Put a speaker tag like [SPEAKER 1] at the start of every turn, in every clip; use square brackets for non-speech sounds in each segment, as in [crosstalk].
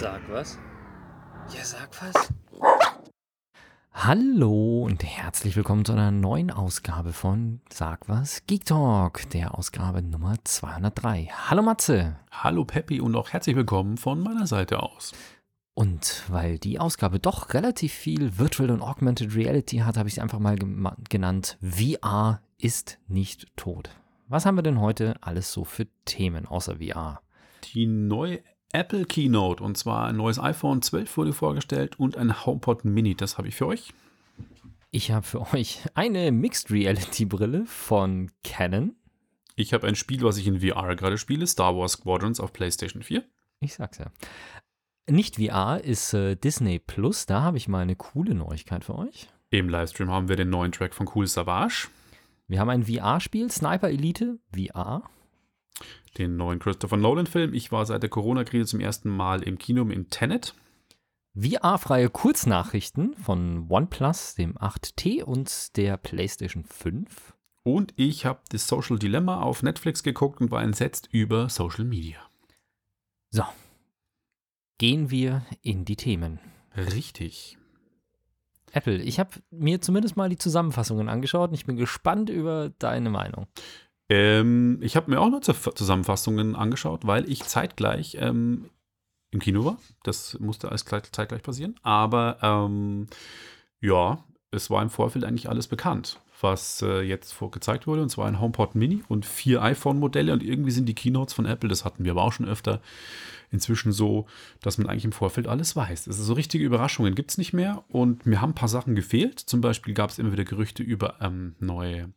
[SPEAKER 1] Sag was? Ja, sag was.
[SPEAKER 2] Hallo und herzlich willkommen zu einer neuen Ausgabe von Sag was Geek Talk, der Ausgabe Nummer 203. Hallo Matze.
[SPEAKER 3] Hallo Peppi und auch herzlich willkommen von meiner Seite aus.
[SPEAKER 2] Und weil die Ausgabe doch relativ viel Virtual und Augmented Reality hat, habe ich sie einfach mal genannt VR ist nicht tot. Was haben wir denn heute alles so für Themen außer VR?
[SPEAKER 3] Die neue Apple Keynote und zwar ein neues iPhone 12 wurde vorgestellt und ein HomePod Mini. Das habe ich für euch.
[SPEAKER 2] Ich habe für euch eine Mixed Reality Brille von Canon.
[SPEAKER 3] Ich habe ein Spiel, was ich in VR gerade spiele, Star Wars Squadrons auf PlayStation 4.
[SPEAKER 2] Ich sag's ja. Nicht VR ist äh, Disney Plus. Da habe ich mal eine coole Neuigkeit für euch.
[SPEAKER 3] Im Livestream haben wir den neuen Track von Cool Savage.
[SPEAKER 2] Wir haben ein VR-Spiel, Sniper Elite VR.
[SPEAKER 3] Den neuen Christopher Nolan-Film. Ich war seit der Corona-Krise zum ersten Mal im Kino im Tenet.
[SPEAKER 2] VR-freie Kurznachrichten von OnePlus, dem 8T und der PlayStation 5.
[SPEAKER 3] Und ich habe das Social Dilemma auf Netflix geguckt und war entsetzt über Social Media.
[SPEAKER 2] So. Gehen wir in die Themen.
[SPEAKER 3] Richtig.
[SPEAKER 2] Apple. Ich habe mir zumindest mal die Zusammenfassungen angeschaut und ich bin gespannt über deine Meinung.
[SPEAKER 3] Ähm, ich habe mir auch noch Zusammenfassungen angeschaut, weil ich zeitgleich ähm, im Kino war. Das musste alles zeitgleich passieren. Aber ähm, ja, es war im Vorfeld eigentlich alles bekannt, was äh, jetzt vorgezeigt wurde. Und zwar ein HomePod Mini und vier iPhone-Modelle. Und irgendwie sind die Keynotes von Apple, das hatten wir aber auch schon öfter, inzwischen so, dass man eigentlich im Vorfeld alles weiß. Also so richtige Überraschungen gibt es nicht mehr. Und mir haben ein paar Sachen gefehlt. Zum Beispiel gab es immer wieder Gerüchte über ähm, neue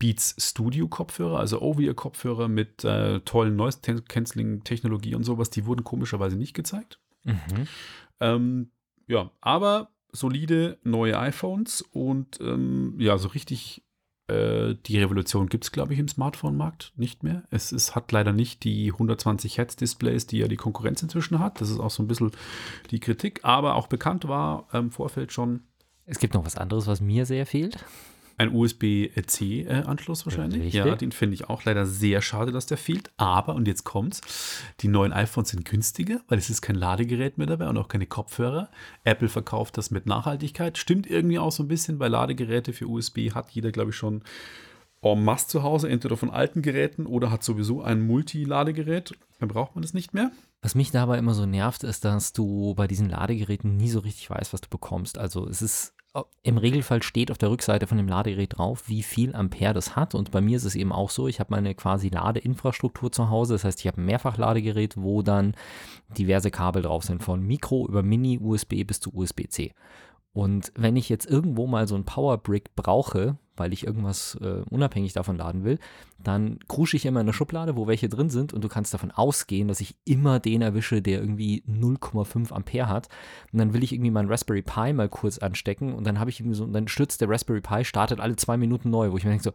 [SPEAKER 3] Beats Studio Kopfhörer, also Over-Ear Kopfhörer mit äh, tollen Noise Cancelling Technologie und sowas. Die wurden komischerweise nicht gezeigt. Mhm. Ähm, ja, aber solide neue iPhones und ähm, ja, so richtig äh, die Revolution gibt es, glaube ich, im Smartphone-Markt nicht mehr. Es ist, hat leider nicht die 120 Hertz-Displays, die ja die Konkurrenz inzwischen hat. Das ist auch so ein bisschen die Kritik, aber auch bekannt war im ähm, Vorfeld schon.
[SPEAKER 2] Es gibt noch was anderes, was mir sehr fehlt.
[SPEAKER 3] Ein USB-C-Anschluss wahrscheinlich. Richtig. Ja, den finde ich auch leider sehr schade, dass der fehlt. Aber, und jetzt kommt's, die neuen iPhones sind günstiger, weil es ist kein Ladegerät mehr dabei und auch keine Kopfhörer. Apple verkauft das mit Nachhaltigkeit. Stimmt irgendwie auch so ein bisschen, weil Ladegeräte für USB hat jeder, glaube ich, schon en masse zu Hause, entweder von alten Geräten oder hat sowieso ein Multi-Ladegerät. Dann braucht man das nicht mehr.
[SPEAKER 2] Was mich dabei immer so nervt, ist, dass du bei diesen Ladegeräten nie so richtig weißt, was du bekommst. Also es ist im Regelfall steht auf der Rückseite von dem Ladegerät drauf, wie viel Ampere das hat. Und bei mir ist es eben auch so, ich habe meine quasi Ladeinfrastruktur zu Hause. Das heißt, ich habe ein Mehrfachladegerät, wo dann diverse Kabel drauf sind, von Micro über Mini, USB bis zu USB-C. Und wenn ich jetzt irgendwo mal so ein Powerbrick brauche, weil ich irgendwas äh, unabhängig davon laden will, dann krusche ich immer in eine Schublade, wo welche drin sind und du kannst davon ausgehen, dass ich immer den erwische, der irgendwie 0,5 Ampere hat. Und dann will ich irgendwie meinen Raspberry Pi mal kurz anstecken und dann habe ich irgendwie so, und dann stürzt der Raspberry Pi, startet alle zwei Minuten neu, wo ich mir denke so,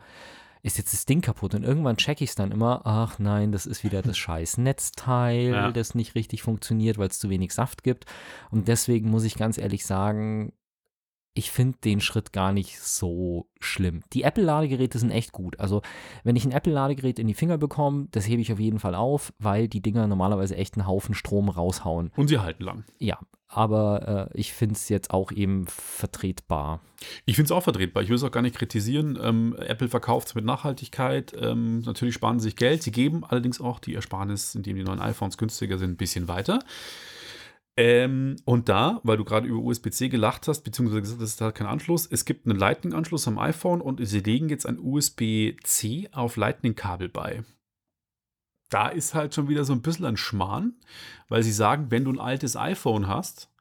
[SPEAKER 2] ist jetzt das Ding kaputt? Und irgendwann checke ich es dann immer, ach nein, das ist wieder das [laughs] scheiß Netzteil, ja. das nicht richtig funktioniert, weil es zu wenig Saft gibt. Und deswegen muss ich ganz ehrlich sagen, ich finde den Schritt gar nicht so schlimm. Die Apple-Ladegeräte sind echt gut. Also, wenn ich ein Apple-Ladegerät in die Finger bekomme, das hebe ich auf jeden Fall auf, weil die Dinger normalerweise echt einen Haufen Strom raushauen.
[SPEAKER 3] Und sie halten lang.
[SPEAKER 2] Ja, aber äh, ich finde es jetzt auch eben vertretbar.
[SPEAKER 3] Ich finde es auch vertretbar. Ich will es auch gar nicht kritisieren. Ähm, Apple verkauft es mit Nachhaltigkeit. Ähm, natürlich sparen sie sich Geld. Sie geben allerdings auch die Ersparnis, indem die neuen iPhones günstiger sind, ein bisschen weiter. Ähm, und da, weil du gerade über USB-C gelacht hast, beziehungsweise gesagt hast, es hat keinen Anschluss, es gibt einen Lightning-Anschluss am iPhone und sie legen jetzt ein USB-C auf Lightning-Kabel bei. Da ist halt schon wieder so ein bisschen ein Schmarrn, weil sie sagen, wenn du ein altes iPhone hast,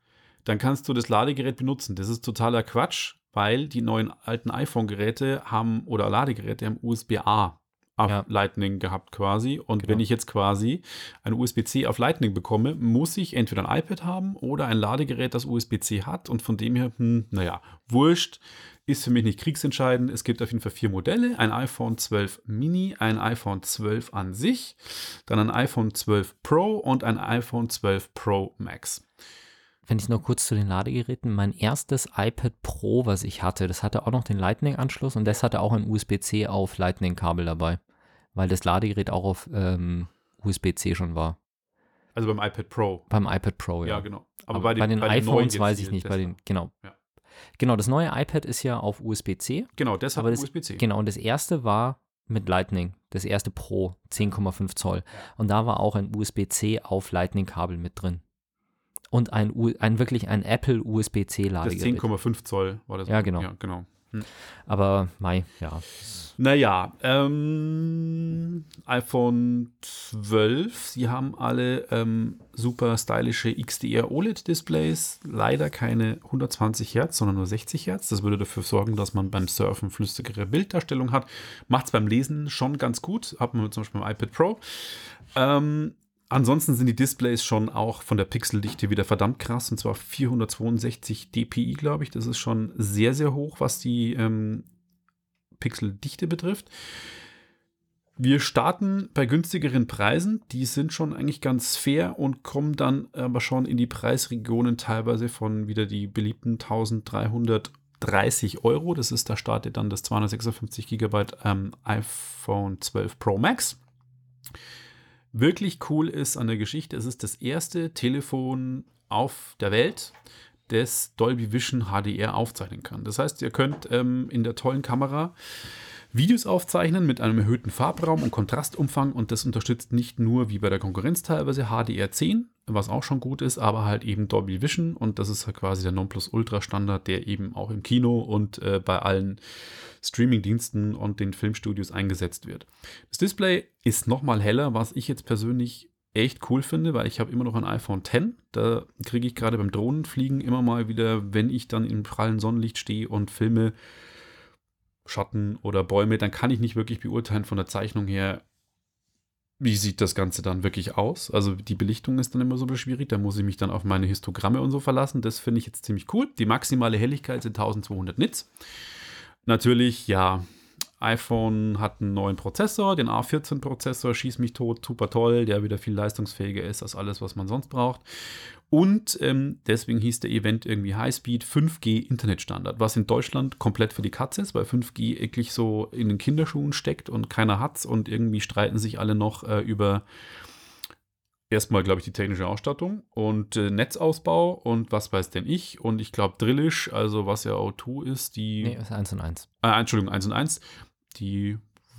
[SPEAKER 3] dann kannst du das Ladegerät benutzen. Das ist totaler Quatsch, weil die neuen alten iPhone-Geräte haben oder Ladegeräte haben USB-A auf ja. Lightning gehabt quasi. Und genau. wenn ich jetzt quasi ein USB-C auf Lightning bekomme, muss ich entweder ein iPad haben oder ein Ladegerät, das USB-C hat. Und von dem her, hm, naja, wurscht, ist für mich nicht kriegsentscheidend. Es gibt auf jeden Fall vier Modelle. Ein iPhone 12 Mini, ein iPhone 12 an sich, dann ein iPhone 12 Pro und ein iPhone 12 Pro Max
[SPEAKER 2] wenn ich noch kurz zu den Ladegeräten, mein erstes iPad Pro, was ich hatte, das hatte auch noch den Lightning-Anschluss und das hatte auch ein USB-C auf Lightning-Kabel dabei, weil das Ladegerät auch auf ähm, USB-C schon war.
[SPEAKER 3] Also beim iPad Pro.
[SPEAKER 2] Beim iPad Pro, ja.
[SPEAKER 3] Ja, genau.
[SPEAKER 2] Aber, bei, den,
[SPEAKER 3] neuen
[SPEAKER 2] iPhones
[SPEAKER 3] jetzt
[SPEAKER 2] weiß ich nicht. Bei den, genau.
[SPEAKER 3] Ja.
[SPEAKER 2] Genau, das neue iPad ist ja auf USB-C.
[SPEAKER 3] Genau, das hat
[SPEAKER 2] Aber das-
[SPEAKER 3] USB-C.
[SPEAKER 2] Genau, und das erste war mit Lightning. Das erste Pro, 10,5 Zoll. Und da war auch ein USB-C auf Lightning-Kabel mit drin. Und ein, U ein wirklich ein Apple
[SPEAKER 3] Das
[SPEAKER 2] USB-C-Ladegerät.
[SPEAKER 3] 10,5 Zoll war das.
[SPEAKER 2] Ja, genau.
[SPEAKER 3] Ja, genau.
[SPEAKER 2] Aber Mai, ja.
[SPEAKER 3] Naja, ähm, iPhone 12, sie haben alle ähm, super stylische XDR OLED-Displays, leider keine 120 Hertz, sondern nur 60 Hertz. Das würde dafür sorgen, dass man beim Surfen flüssigere Bilddarstellung hat. Macht es beim Lesen schon ganz gut, hat man zum Beispiel beim iPad Pro. Ähm, ansonsten sind die Displays schon auch von der Pixeldichte wieder verdammt krass, und zwar 462 dpi, glaube ich. Das ist schon sehr, sehr hoch, was die ähm, Pixeldichte betrifft. Wir starten bei günstigeren Preisen. Die sind schon eigentlich ganz fair und kommen dann aber schon in die Preisregionen teilweise von wieder die beliebten 1330 Euro. Das ist, da startet dann das 256 GB ähm, iPhone 12 Pro Max. Wirklich cool ist an der Geschichte, es ist das erste Telefon auf der Welt, das Dolby Vision HDR aufzeichnen kann. Das heißt, ihr könnt ähm, in der tollen Kamera Videos aufzeichnen mit einem erhöhten Farbraum und Kontrastumfang und das unterstützt nicht nur wie bei der Konkurrenz teilweise HDR10, was auch schon gut ist, aber halt eben Dolby Vision und das ist halt quasi der Nonplusultra-Standard, der eben auch im Kino und äh, bei allen Streaming-Diensten und den Filmstudios eingesetzt wird. Das Display ist nochmal heller, was ich jetzt persönlich echt cool finde, weil ich habe immer noch ein iPhone X. Da kriege ich gerade beim Drohnenfliegen immer mal wieder, wenn ich dann im prallen Sonnenlicht stehe und filme Schatten oder Bäume, dann kann ich nicht wirklich beurteilen von der Zeichnung her, wie sieht das Ganze dann wirklich aus. Also die Belichtung ist dann immer so schwierig, da muss ich mich dann auf meine Histogramme und so verlassen. Das finde ich jetzt ziemlich cool. Die maximale Helligkeit sind 1200 Nits. Natürlich, ja, iPhone hat einen neuen Prozessor, den A14-Prozessor, schieß mich tot, super toll, der wieder viel leistungsfähiger ist als alles, was man sonst braucht. Und ähm, deswegen hieß der Event irgendwie Highspeed 5G Internetstandard, was in Deutschland komplett für die Katze ist, weil 5G wirklich so in den Kinderschuhen steckt und keiner hat's und irgendwie streiten sich alle noch äh, über erstmal, glaube ich, die technische Ausstattung und äh, Netzausbau und was weiß denn ich. Und ich glaube, Drillisch, also was ja O2 ist, die.
[SPEAKER 2] Nee, ist 1 und 1.
[SPEAKER 3] Äh, Entschuldigung, 1 und 1. Die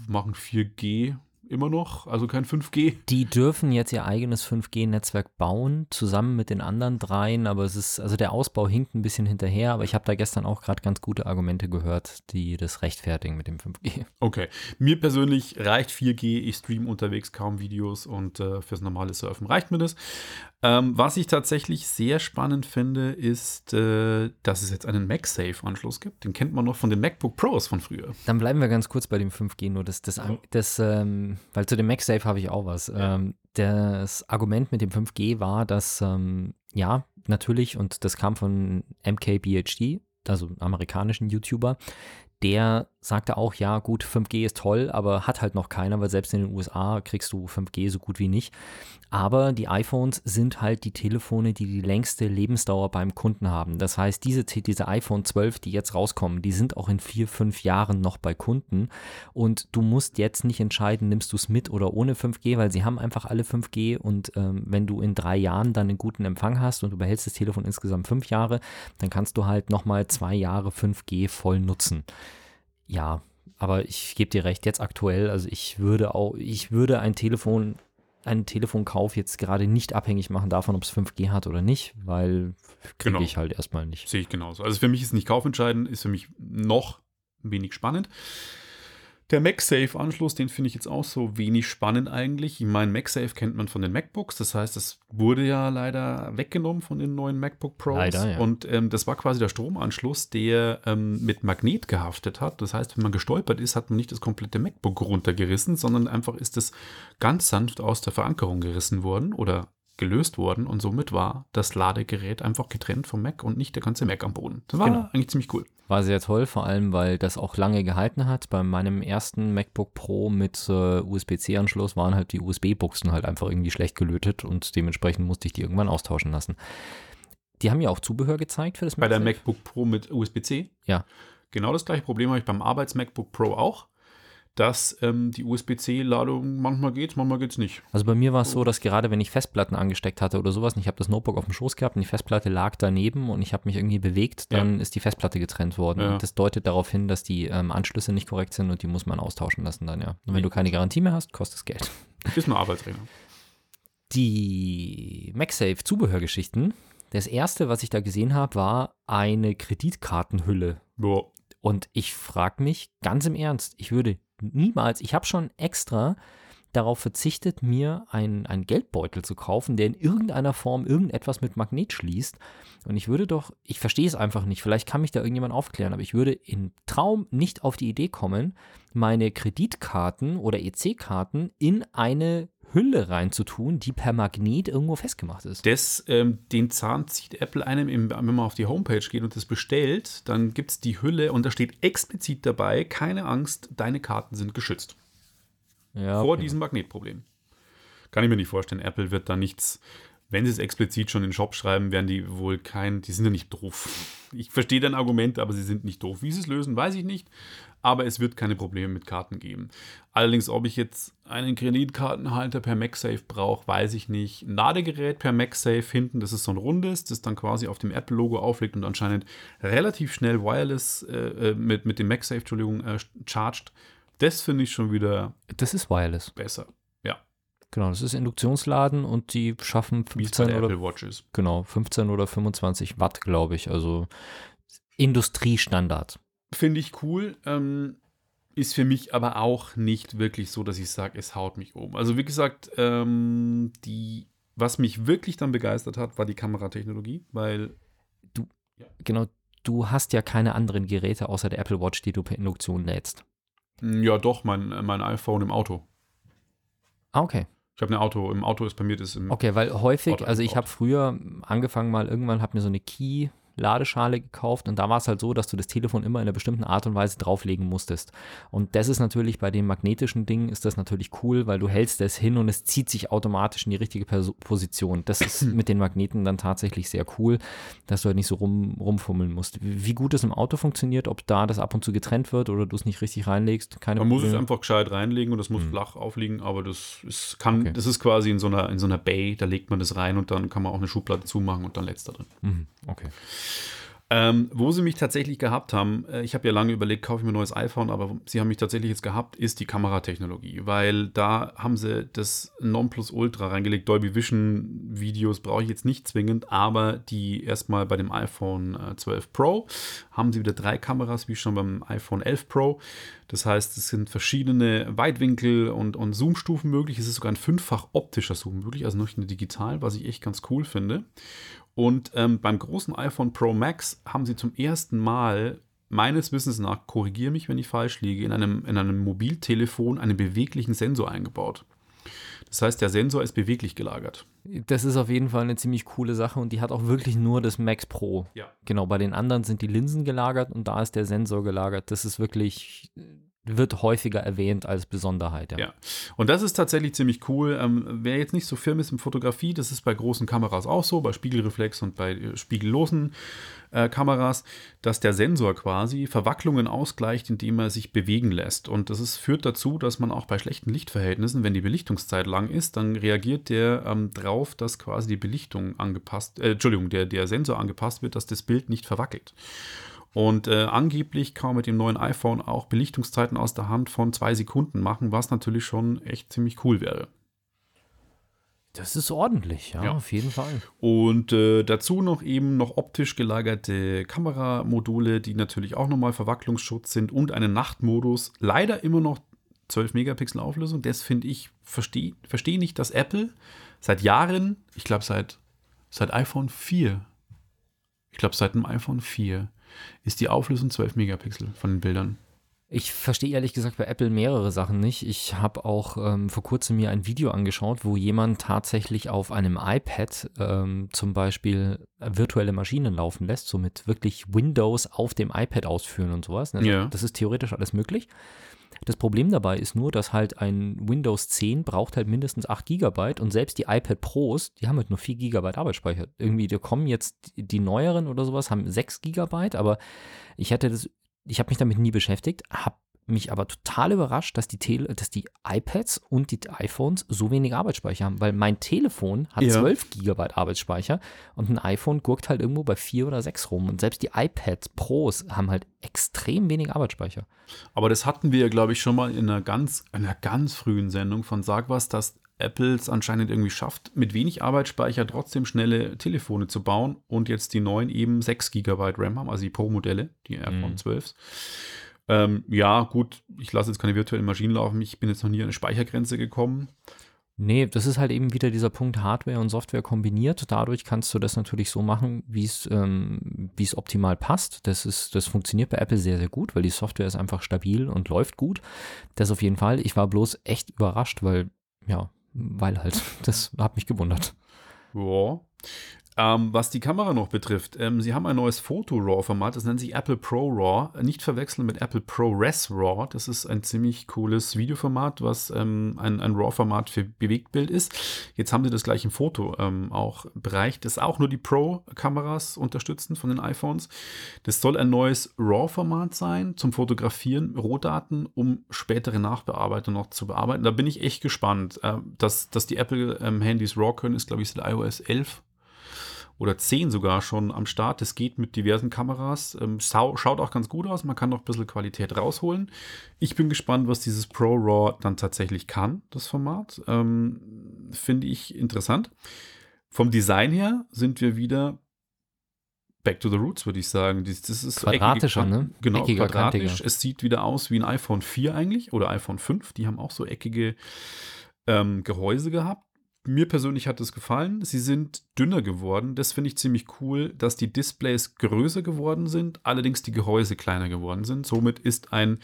[SPEAKER 3] machen 4G immer noch, also kein 5G.
[SPEAKER 2] Die dürfen jetzt ihr eigenes 5G-Netzwerk bauen, zusammen mit den anderen dreien, aber es ist, also der Ausbau hinkt ein bisschen hinterher, aber ich habe da gestern auch gerade ganz gute Argumente gehört, die das rechtfertigen mit dem 5G.
[SPEAKER 3] Okay. Mir persönlich reicht 4G. Ich streame unterwegs kaum Videos und äh, fürs normale Surfen reicht mir das. Ähm, was ich tatsächlich sehr spannend finde, ist, äh, dass es jetzt einen MagSafe-Anschluss gibt. Den kennt man noch von den MacBook Pros von früher.
[SPEAKER 2] Dann bleiben wir ganz kurz bei dem 5G, nur das, das,
[SPEAKER 3] Ja.
[SPEAKER 2] das ähm, weil zu dem MagSafe habe ich auch was. Ähm, das Argument mit dem 5G war, dass, ähm, ja, natürlich, und das kam von MKBHD, also einem amerikanischen YouTuber, der sagte auch, ja gut, 5G ist toll, aber hat halt noch keiner, weil selbst in den USA kriegst du 5G so gut wie nicht. Aber die iPhones sind halt die Telefone, die die längste Lebensdauer beim Kunden haben. Das heißt, diese, diese iPhone 12, die jetzt rauskommen, die sind auch in vier, fünf Jahren noch bei Kunden. Und du musst jetzt nicht entscheiden, nimmst du es mit oder ohne 5G, weil sie haben einfach alle 5G. Und ähm, wenn du in drei Jahren dann einen guten Empfang hast und du behältst das Telefon insgesamt fünf Jahre, dann kannst du halt nochmal zwei Jahre 5G voll nutzen. Ja, aber ich gebe dir recht, jetzt aktuell, also ich würde auch, ich würde ein Telefon, einen Telefonkauf jetzt gerade nicht abhängig machen davon, ob es 5G hat oder nicht, weil kriege
[SPEAKER 3] Genau.
[SPEAKER 2] ich halt erstmal nicht.
[SPEAKER 3] Sehe ich genauso. Also für mich ist nicht kaufentscheidend, ist für mich noch wenig spannend. Der MagSafe-Anschluss, den finde ich jetzt auch so wenig spannend eigentlich. Ich meine, MagSafe kennt man von den MacBooks, das heißt, das wurde ja leider weggenommen von den neuen MacBook Pros.
[SPEAKER 2] Leider, ja.
[SPEAKER 3] Und ähm, das war quasi der Stromanschluss, der ähm, mit Magnet gehaftet hat. Das heißt, wenn man gestolpert ist, hat man nicht das komplette MacBook runtergerissen, sondern einfach ist es ganz sanft aus der Verankerung gerissen worden oder gelöst worden und somit war das Ladegerät einfach getrennt vom Mac und nicht der ganze Mac am Boden. Das war
[SPEAKER 2] Genau.
[SPEAKER 3] eigentlich ziemlich cool.
[SPEAKER 2] War sehr toll, vor allem, weil das auch lange gehalten hat. Bei meinem ersten MacBook Pro mit äh, USB-C-Anschluss waren halt die USB-Buchsen halt einfach irgendwie schlecht gelötet und dementsprechend musste ich die irgendwann austauschen lassen. Die haben ja auch Zubehör gezeigt für das
[SPEAKER 3] Bei der. MacBook Pro mit USB-C.
[SPEAKER 2] Ja.
[SPEAKER 3] Genau das gleiche Problem habe ich beim Arbeits-MacBook Pro auch. Dass ähm, die USB-C-Ladung manchmal geht, manchmal geht es nicht.
[SPEAKER 2] Also bei mir war es so, dass gerade wenn ich Festplatten angesteckt hatte oder sowas, und ich habe das Notebook auf dem Schoß gehabt und die Festplatte lag daneben und ich habe mich irgendwie bewegt, dann ist die Festplatte getrennt worden.
[SPEAKER 3] Ja.
[SPEAKER 2] Das deutet darauf hin, dass die ähm, Anschlüsse nicht korrekt sind und die muss man austauschen lassen dann, ja. Und wenn du keine Garantie mehr hast, kostet es Geld.
[SPEAKER 3] Ist eine Arbeitsregel.
[SPEAKER 2] Die MagSafe-Zubehörgeschichten, das erste, was ich da gesehen habe, war eine Kreditkartenhülle.
[SPEAKER 3] Ja.
[SPEAKER 2] Und ich frage mich ganz im Ernst, ich würde niemals, ich habe schon extra darauf verzichtet, mir einen, Geldbeutel zu kaufen, der in irgendeiner Form irgendetwas mit Magnet schließt. Und ich würde doch, ich verstehe es einfach nicht, vielleicht kann mich da irgendjemand aufklären, aber ich würde im Traum nicht auf die Idee kommen, meine Kreditkarten oder EC-Karten in eine Hülle reinzutun, die per Magnet irgendwo festgemacht ist.
[SPEAKER 3] Das, ähm, den Zahn zieht Apple einem, im, wenn man auf die Homepage geht und das bestellt, dann gibt es die Hülle und da steht explizit dabei, keine Angst, deine Karten sind geschützt.
[SPEAKER 2] Ja,
[SPEAKER 3] Vor
[SPEAKER 2] okay.
[SPEAKER 3] diesem Magnetproblem. Kann ich mir nicht vorstellen. Apple wird da nichts, wenn sie es explizit schon in den Shop schreiben, werden die wohl kein, die sind ja nicht doof. Ich verstehe dein Argument, aber sie sind nicht doof. Wie sie es lösen, weiß ich nicht. Aber es wird keine Probleme mit Karten geben. Allerdings, ob ich jetzt einen Kreditkartenhalter per MagSafe brauche, weiß ich nicht. Ein Ladegerät per MagSafe hinten, das ist so ein rundes, das dann quasi auf dem Apple-Logo auflegt und anscheinend relativ schnell wireless äh, äh, mit, mit dem MagSafe, Entschuldigung, äh, charged. Das finde ich schon wieder
[SPEAKER 2] Das ist wireless.
[SPEAKER 3] besser. Ja,
[SPEAKER 2] Genau, das ist Induktionsladen und die schaffen
[SPEAKER 3] wie es bei
[SPEAKER 2] 15
[SPEAKER 3] der
[SPEAKER 2] oder
[SPEAKER 3] Apple Watch ist.
[SPEAKER 2] Genau, 15 oder 25 Watt, glaube ich. Also Industriestandard.
[SPEAKER 3] Finde ich cool. Ähm, ist für mich aber auch nicht wirklich so, dass ich sage, es haut mich um. Also wie gesagt, ähm, die, was mich wirklich dann begeistert hat, war die Kameratechnologie, weil
[SPEAKER 2] Genau, du hast ja keine anderen Geräte außer der Apple Watch, die du per Induktion lädst.
[SPEAKER 3] mh, ja doch, mein, mein iPhone im Auto.
[SPEAKER 2] Ah, okay.
[SPEAKER 3] Ich habe ein Auto, im Auto ist bei mir das im
[SPEAKER 2] Okay, weil häufig,
[SPEAKER 3] Auto
[SPEAKER 2] also ich habe früher angefangen mal, irgendwann habe mir so eine Key Ladeschale gekauft und da war es halt so, dass du das Telefon immer in einer bestimmten Art und Weise drauflegen musstest. Und das ist natürlich bei dem magnetischen Ding ist das natürlich cool, weil du hältst es hin und es zieht sich automatisch in die richtige Perso Position. Das ist [clears throat] mit den Magneten dann tatsächlich sehr cool, dass du halt nicht so rum, rumfummeln musst. Wie gut es im Auto funktioniert, ob da das ab und zu getrennt wird oder du es nicht richtig reinlegst, keine
[SPEAKER 3] Man muss es
[SPEAKER 2] Probleme.
[SPEAKER 3] einfach gescheit reinlegen und das muss
[SPEAKER 2] Hm.
[SPEAKER 3] flach aufliegen, aber das ist, kann,
[SPEAKER 2] Okay.
[SPEAKER 3] das ist quasi in so, einer, in so einer Bay, da legt man das rein und dann kann man auch eine Schublade zumachen und dann lässt da drin.
[SPEAKER 2] Mhm, okay.
[SPEAKER 3] Ähm, wo sie mich tatsächlich gehabt haben, äh, ich habe ja lange überlegt, kaufe ich mir ein neues iPhone, aber sie haben mich tatsächlich jetzt gehabt, ist die Kameratechnologie, weil da haben sie das Nonplusultra reingelegt. Dolby Vision Videos brauche ich jetzt nicht zwingend, aber die erstmal bei dem iPhone äh, 12 Pro haben sie wieder drei Kameras, wie schon beim iPhone 11 Pro. Das heißt, es sind verschiedene Weitwinkel- und, und Zoomstufen möglich. Es ist sogar ein fünffach optischer Zoom möglich, also nicht nur digital, was ich echt ganz cool finde. Und ähm, beim großen iPhone Pro Max haben sie zum ersten Mal, meines Wissens nach, korrigiere mich, wenn ich falsch liege, in einem, in einem Mobiltelefon einen beweglichen Sensor eingebaut. Das heißt, der Sensor ist beweglich gelagert.
[SPEAKER 2] Das ist auf jeden Fall eine ziemlich coole Sache und die hat auch wirklich nur das Max Pro.
[SPEAKER 3] Ja.
[SPEAKER 2] Genau, bei den anderen sind die Linsen gelagert und da ist der Sensor gelagert. Das ist wirklich, wird häufiger erwähnt als Besonderheit. Ja.
[SPEAKER 3] Ja. Und das ist tatsächlich ziemlich cool. Ähm, wer jetzt nicht so firm ist in Fotografie, das ist bei großen Kameras auch so, bei Spiegelreflex und bei äh, spiegellosen äh, Kameras, dass der Sensor quasi Verwacklungen ausgleicht, indem er sich bewegen lässt. Und das ist, führt dazu, dass man auch bei schlechten Lichtverhältnissen, wenn die Belichtungszeit lang ist, dann reagiert der ähm, drauf, dass quasi die Belichtung angepasst, äh, Entschuldigung, der, der Sensor angepasst wird, dass das Bild nicht verwackelt. Und äh, angeblich kann man mit dem neuen iPhone auch Belichtungszeiten aus der Hand von zwei Sekunden machen, was natürlich schon echt ziemlich cool wäre.
[SPEAKER 2] Das ist ordentlich, ja,
[SPEAKER 3] Ja.
[SPEAKER 2] auf jeden Fall.
[SPEAKER 3] Und äh, dazu noch eben noch optisch gelagerte Kameramodule, die natürlich auch nochmal Verwacklungsschutz sind und einen Nachtmodus. Leider immer noch 12 Megapixel Auflösung. Das finde ich, verstehe versteh nicht, dass Apple seit Jahren, ich glaube seit, seit iPhone 4, ich glaube seit dem iPhone 4, ist die Auflösung 12 Megapixel von den Bildern.
[SPEAKER 2] Ich verstehe ehrlich gesagt bei Apple mehrere Sachen nicht. Ich habe auch ähm, vor kurzem mir ein Video angeschaut, wo jemand tatsächlich auf einem iPad ähm, zum Beispiel virtuelle Maschinen laufen lässt, so mit wirklich Windows auf dem iPad ausführen und sowas. Also
[SPEAKER 3] Ja.
[SPEAKER 2] Das ist theoretisch alles möglich. Das Problem dabei ist nur, dass halt ein Windows 10 braucht halt mindestens 8 GB und selbst die iPad Pros, die haben halt nur 4 GB Arbeitsspeicher. Irgendwie, da kommen jetzt die- neueren oder sowas, haben 6 GB, aber ich hätte das, ich habe mich damit nie beschäftigt, habe mich aber total überrascht, dass die, Tele dass die iPads und die iPhones so wenig Arbeitsspeicher haben, weil mein Telefon hat
[SPEAKER 3] Ja.
[SPEAKER 2] 12 Gigabyte Arbeitsspeicher und ein iPhone gurkt halt irgendwo bei 4 oder 6 rum. Und selbst die iPads Pros haben halt extrem wenig Arbeitsspeicher.
[SPEAKER 3] Aber das hatten wir, glaube ich, schon mal in einer ganz, in einer ganz frühen Sendung von Sag was, dass Apple es anscheinend irgendwie schafft, mit wenig Arbeitsspeicher trotzdem schnelle Telefone zu bauen und jetzt die neuen eben 6 GB RAM haben, also die Pro-Modelle, die iPhone
[SPEAKER 2] Mhm.
[SPEAKER 3] 12s. Ähm, ja, gut, ich lasse jetzt keine virtuellen Maschinen laufen, ich bin jetzt noch nie an eine Speichergrenze gekommen.
[SPEAKER 2] Nee, das ist halt eben wieder dieser Punkt Hardware und Software kombiniert. Dadurch kannst du das natürlich so machen, wie es ähm, es optimal passt. Das, ist, das funktioniert bei Apple sehr, sehr gut, weil die Software ist einfach stabil und läuft gut. Das auf jeden Fall. Ich war bloß echt überrascht, weil, ja, weil halt, [laughs] das hat mich gewundert.
[SPEAKER 3] Ja. Ähm, was die Kamera noch betrifft, ähm, sie haben ein neues Foto-RAW-Format, das nennt sich Apple Pro RAW. Nicht verwechseln mit Apple ProRes RAW. Das ist ein ziemlich cooles Videoformat, was ähm, ein, ein RAW-Format für Bewegtbild ist. Jetzt haben sie das gleich im Foto ähm, auch Bereich, das auch nur die Pro-Kameras unterstützen von den iPhones. Das soll ein neues RAW-Format sein zum Fotografieren, Rohdaten, um spätere Nachbearbeitung noch zu bearbeiten. Da bin ich echt gespannt. Äh, dass, dass die Apple-Handys RAW können, ist, glaube ich, seit iOS 11 oder 10 sogar schon am Start. Das geht mit diversen Kameras. Ähm, schaut auch ganz gut aus. Man kann noch ein bisschen Qualität rausholen. Ich bin gespannt, was dieses Pro RAW dann tatsächlich kann, das Format. Ähm, Finde ich interessant. Vom Design her sind wir wieder back to the roots, würde ich sagen. Dies- Das ist eckige
[SPEAKER 2] Quadratischer,
[SPEAKER 3] Kanten.
[SPEAKER 2] ne?
[SPEAKER 3] Genau,
[SPEAKER 2] Eckiger,
[SPEAKER 3] quadratisch.
[SPEAKER 2] kantiger.
[SPEAKER 3] Es sieht wieder aus wie ein iPhone 4 eigentlich oder iPhone 5. Die haben auch so eckige ähm, Gehäuse gehabt. Mir persönlich hat es gefallen. Sie sind dünner geworden. Das finde ich ziemlich cool, dass die Displays größer geworden sind, allerdings die Gehäuse kleiner geworden sind. Somit ist ein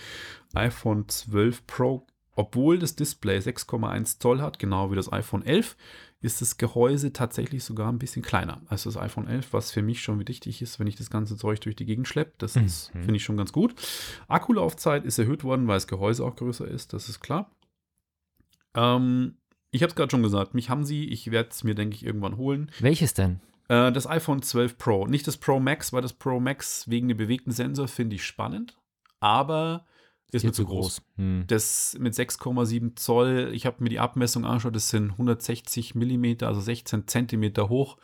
[SPEAKER 3] iPhone 12 Pro, obwohl das Display 6,1 Zoll hat, genau wie das iPhone 11, ist das Gehäuse tatsächlich sogar ein bisschen kleiner als das iPhone 11, was für mich schon wichtig ist, wenn ich das ganze Zeug durch die Gegend schleppe. Das
[SPEAKER 2] Mhm.
[SPEAKER 3] finde ich schon ganz gut. Akkulaufzeit ist erhöht worden, weil das Gehäuse auch größer ist, das ist klar. Ähm, ich habe es gerade schon gesagt, mich haben sie, ich werde es mir, denke ich, irgendwann holen.
[SPEAKER 2] Welches denn?
[SPEAKER 3] Äh, das iPhone 12 Pro, nicht das Pro Max, weil das Pro Max wegen dem bewegten Sensor finde ich spannend, aber ist mir zu groß.
[SPEAKER 2] Hm.
[SPEAKER 3] Das mit 6,7 Zoll, ich habe mir die Abmessung angeschaut, das sind 160 Millimeter, also 16 Zentimeter hoch.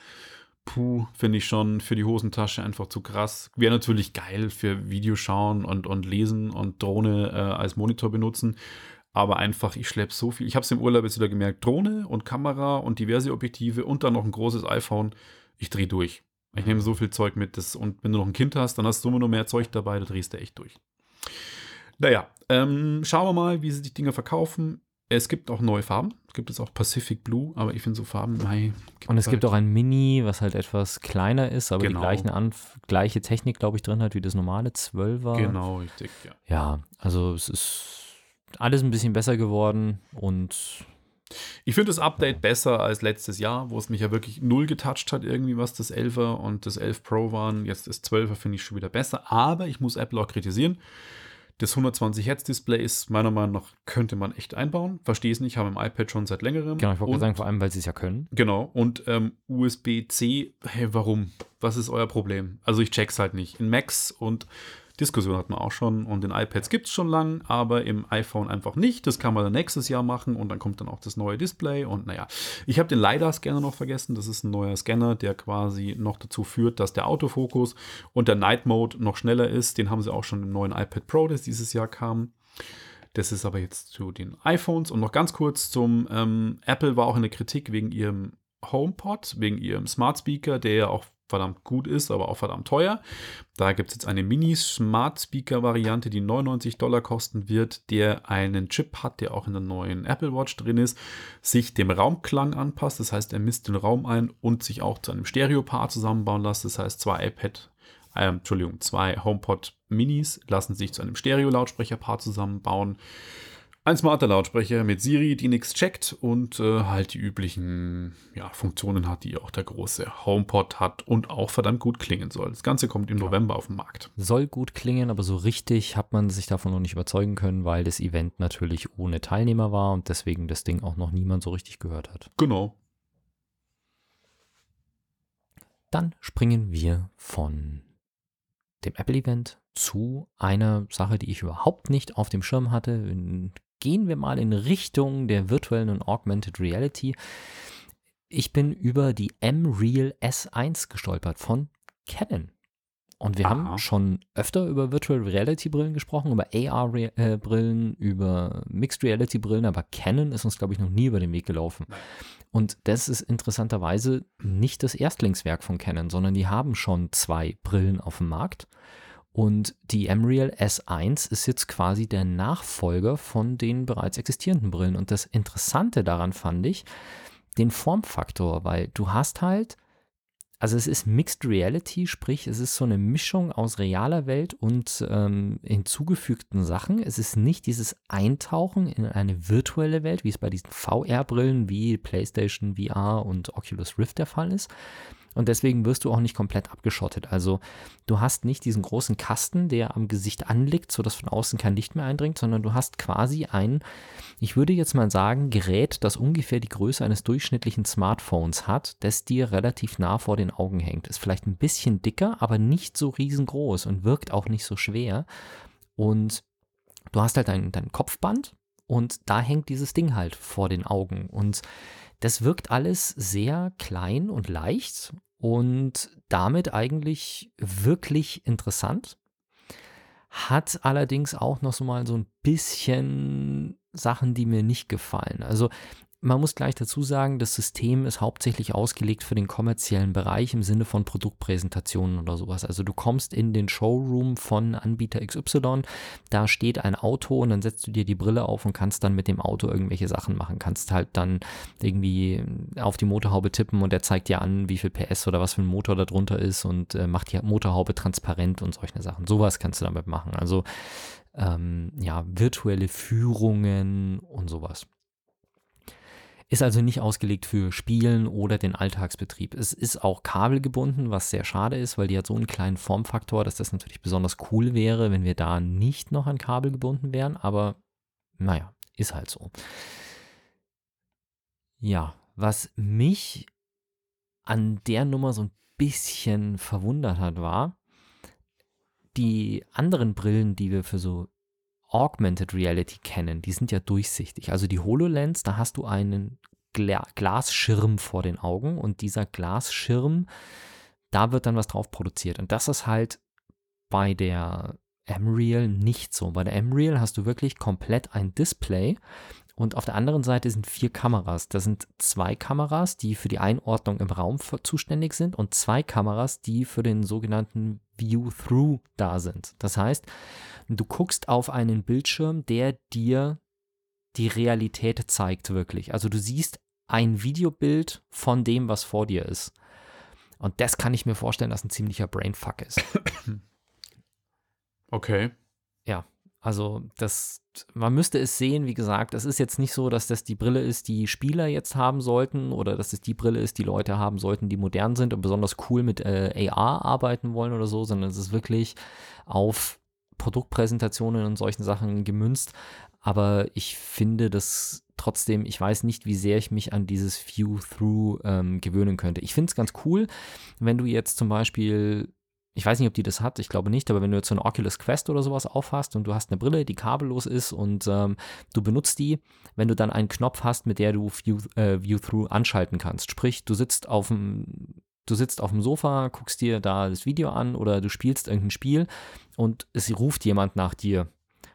[SPEAKER 3] Puh, finde ich schon für die Hosentasche einfach zu krass. Wäre natürlich geil für Videoschauen und, und Lesen und Drohne äh, als Monitor benutzen. Aber einfach, ich schleppe so viel. Ich habe es im Urlaub jetzt wieder gemerkt: Drohne und Kamera und diverse Objektive und dann noch ein großes iPhone. Ich drehe durch. Ich nehme so viel Zeug mit. Das, und wenn du noch ein Kind hast, dann hast du immer noch mehr Zeug dabei, da drehst du echt durch. Naja, ähm, schauen wir mal, wie sich die Dinger verkaufen. Es gibt auch neue Farben. Es gibt jetzt auch Pacific Blue, aber ich finde so Farben, nein.
[SPEAKER 2] Und es gibt auch ein Mini, was halt etwas kleiner ist, aber
[SPEAKER 3] Genau.
[SPEAKER 2] die gleichen Anf gleiche Technik, glaube ich, drin hat wie das normale 12er.
[SPEAKER 3] Genau, richtig, ja.
[SPEAKER 2] Ja, also es ist alles ein bisschen besser geworden und
[SPEAKER 3] Ich finde das Update besser als letztes Jahr, wo es mich ja wirklich null getoucht hat, irgendwie, was das 11er und das 11 Pro waren. Jetzt das 12er finde ich schon wieder besser, aber ich muss Apple auch kritisieren. Das 120 Hertz Display ist meiner Meinung nach, könnte man echt einbauen. Verstehe es nicht, haben im iPad schon seit längerem.
[SPEAKER 2] genau, ich wollte sagen, vor allem, weil sie es ja können.
[SPEAKER 3] Genau, und ähm, USB-C, hey, warum? Was ist euer Problem? Also ich check's halt nicht. In Macs und Diskussion hatten wir auch schon und in iPads gibt es schon lang, aber im iPhone einfach nicht. Das kann man dann nächstes Jahr machen und dann kommt dann auch das neue Display und naja. Ich habe den LiDAR-Scanner noch vergessen. Das ist ein neuer Scanner, der quasi noch dazu führt, dass der Autofokus und der Night Mode noch schneller ist. Den haben sie auch schon im neuen iPad Pro, das dieses Jahr kam. Das ist aber jetzt zu den iPhones. Und noch ganz kurz zum ähm, Apple war auch in der Kritik wegen ihrem HomePod, wegen ihrem Smart Speaker, der ja auch verdammt gut ist, aber auch verdammt teuer. Da gibt es jetzt eine Mini-Smart Speaker-Variante, die 99 Dollar kosten wird, der einen Chip hat, der auch in der neuen Apple Watch drin ist, sich dem Raumklang anpasst. Das heißt, er misst den Raum ein und sich auch zu einem Stereo-Paar zusammenbauen lässt. Das heißt, zwei iPad, äh, Entschuldigung, zwei HomePod Minis lassen sich zu einem Stereo-Lautsprecherpaar zusammenbauen. Ein smarter Lautsprecher mit Siri, die nichts checkt und äh, halt die üblichen ja, Funktionen hat, die auch der große HomePod hat und auch verdammt gut klingen soll. Das Ganze kommt im November auf den Markt.
[SPEAKER 2] Soll gut klingen, aber so richtig hat man sich davon noch nicht überzeugen können, weil das Event natürlich ohne Teilnehmer war und deswegen das Ding auch noch niemand so richtig gehört hat.
[SPEAKER 3] Genau.
[SPEAKER 2] Dann springen wir von dem Apple-Event zu einer Sache, die ich überhaupt nicht auf dem Schirm hatte. Gehen wir mal in Richtung der virtuellen und Augmented Reality. Ich bin über die M-Real S1 gestolpert von Canon. Und wir
[SPEAKER 3] Aha.
[SPEAKER 2] haben schon öfter über Virtual Reality Brillen gesprochen, über AR-Brillen, über Mixed Reality Brillen, aber Canon ist uns, glaube ich, noch nie über den Weg gelaufen. Und das ist interessanterweise nicht das Erstlingswerk von Canon, sondern die haben schon zwei Brillen auf dem Markt. Und die M-Real S1 ist jetzt quasi der Nachfolger von den bereits existierenden Brillen. Und das Interessante daran fand ich den Formfaktor, weil du hast halt also es ist Mixed Reality, sprich es ist so eine Mischung aus realer Welt und ähm, hinzugefügten Sachen. Es ist nicht dieses Eintauchen in eine virtuelle Welt, wie es bei diesen VR-Brillen wie PlayStation VR und Oculus Rift der Fall ist. Und deswegen wirst du auch nicht komplett abgeschottet. Also du hast nicht diesen großen Kasten, der am Gesicht anliegt, sodass von außen kein Licht mehr eindringt, sondern du hast quasi ein, ich würde jetzt mal sagen, Gerät, das ungefähr die Größe eines durchschnittlichen Smartphones hat, das dir relativ nah vor den Augen hängt. Ist vielleicht ein bisschen dicker, aber nicht so riesengroß und wirkt auch nicht so schwer. Und du hast halt dein, dein Kopfband und da hängt dieses Ding halt vor den Augen. Und das wirkt alles sehr klein und leicht und damit eigentlich wirklich interessant. Hat allerdings auch noch so mal so ein bisschen Sachen, die mir nicht gefallen. Also man muss gleich dazu sagen, das System ist hauptsächlich ausgelegt für den kommerziellen Bereich im Sinne von Produktpräsentationen oder sowas. Also du kommst in den Showroom von Anbieter XY, da steht ein Auto und dann setzt du dir die Brille auf und kannst dann mit dem Auto irgendwelche Sachen machen. Kannst halt dann irgendwie auf die Motorhaube tippen und der zeigt dir an, wie viel PS oder was für ein Motor da drunter ist und äh, macht die Motorhaube transparent und solche Sachen. Sowas kannst du damit machen. Also ähm, ja, virtuelle Führungen und sowas. Ist also nicht ausgelegt für Spielen oder den Alltagsbetrieb. Es ist auch kabelgebunden, was sehr schade ist, weil die hat so einen kleinen Formfaktor, dass das natürlich besonders cool wäre, wenn wir da nicht noch an Kabel gebunden wären. Aber naja, ist halt so. Ja, was mich an der Nummer so ein bisschen verwundert hat, war, die anderen Brillen, die wir für so Augmented Reality kennen, die sind ja durchsichtig. Also die HoloLens, da hast du einen Gla Glasschirm vor den Augen und dieser Glasschirm, da wird dann was drauf produziert. Und das ist halt bei der M-Real nicht so. Bei der M-Real hast du wirklich komplett ein Display und auf der anderen Seite sind vier Kameras. Das sind zwei Kameras, die für die Einordnung im Raum zuständig sind und zwei Kameras, die für den sogenannten View-Through da sind. Das heißt, du guckst auf einen Bildschirm, der dir die Realität zeigt wirklich. Also du siehst ein Videobild von dem, was vor dir ist. Und das kann ich mir vorstellen, dass ein ziemlicher Brainfuck ist. [coughs]
[SPEAKER 3] Okay.
[SPEAKER 2] Ja, also das, man müsste es sehen, wie gesagt, es ist jetzt nicht so, dass das die Brille ist, die Spieler jetzt haben sollten oder dass es die Brille ist, die Leute haben sollten, die modern sind und besonders cool mit äh, AR arbeiten wollen oder so, sondern es ist wirklich auf Produktpräsentationen und solchen Sachen gemünzt. Aber ich finde das trotzdem, ich weiß nicht, wie sehr ich mich an dieses View-Through ähm, gewöhnen könnte. Ich finde es ganz cool, wenn du jetzt zum Beispiel ich weiß nicht, ob die das hat, ich glaube nicht, aber wenn du jetzt so eine Oculus Quest oder sowas aufhast und du hast eine Brille, die kabellos ist und ähm, du benutzt die, wenn du dann einen Knopf hast, mit der du View, äh, View-Through anschalten kannst. Sprich, du sitzt auf dem du sitzt auf dem Sofa, guckst dir da das Video an oder du spielst irgendein Spiel und es ruft jemand nach dir.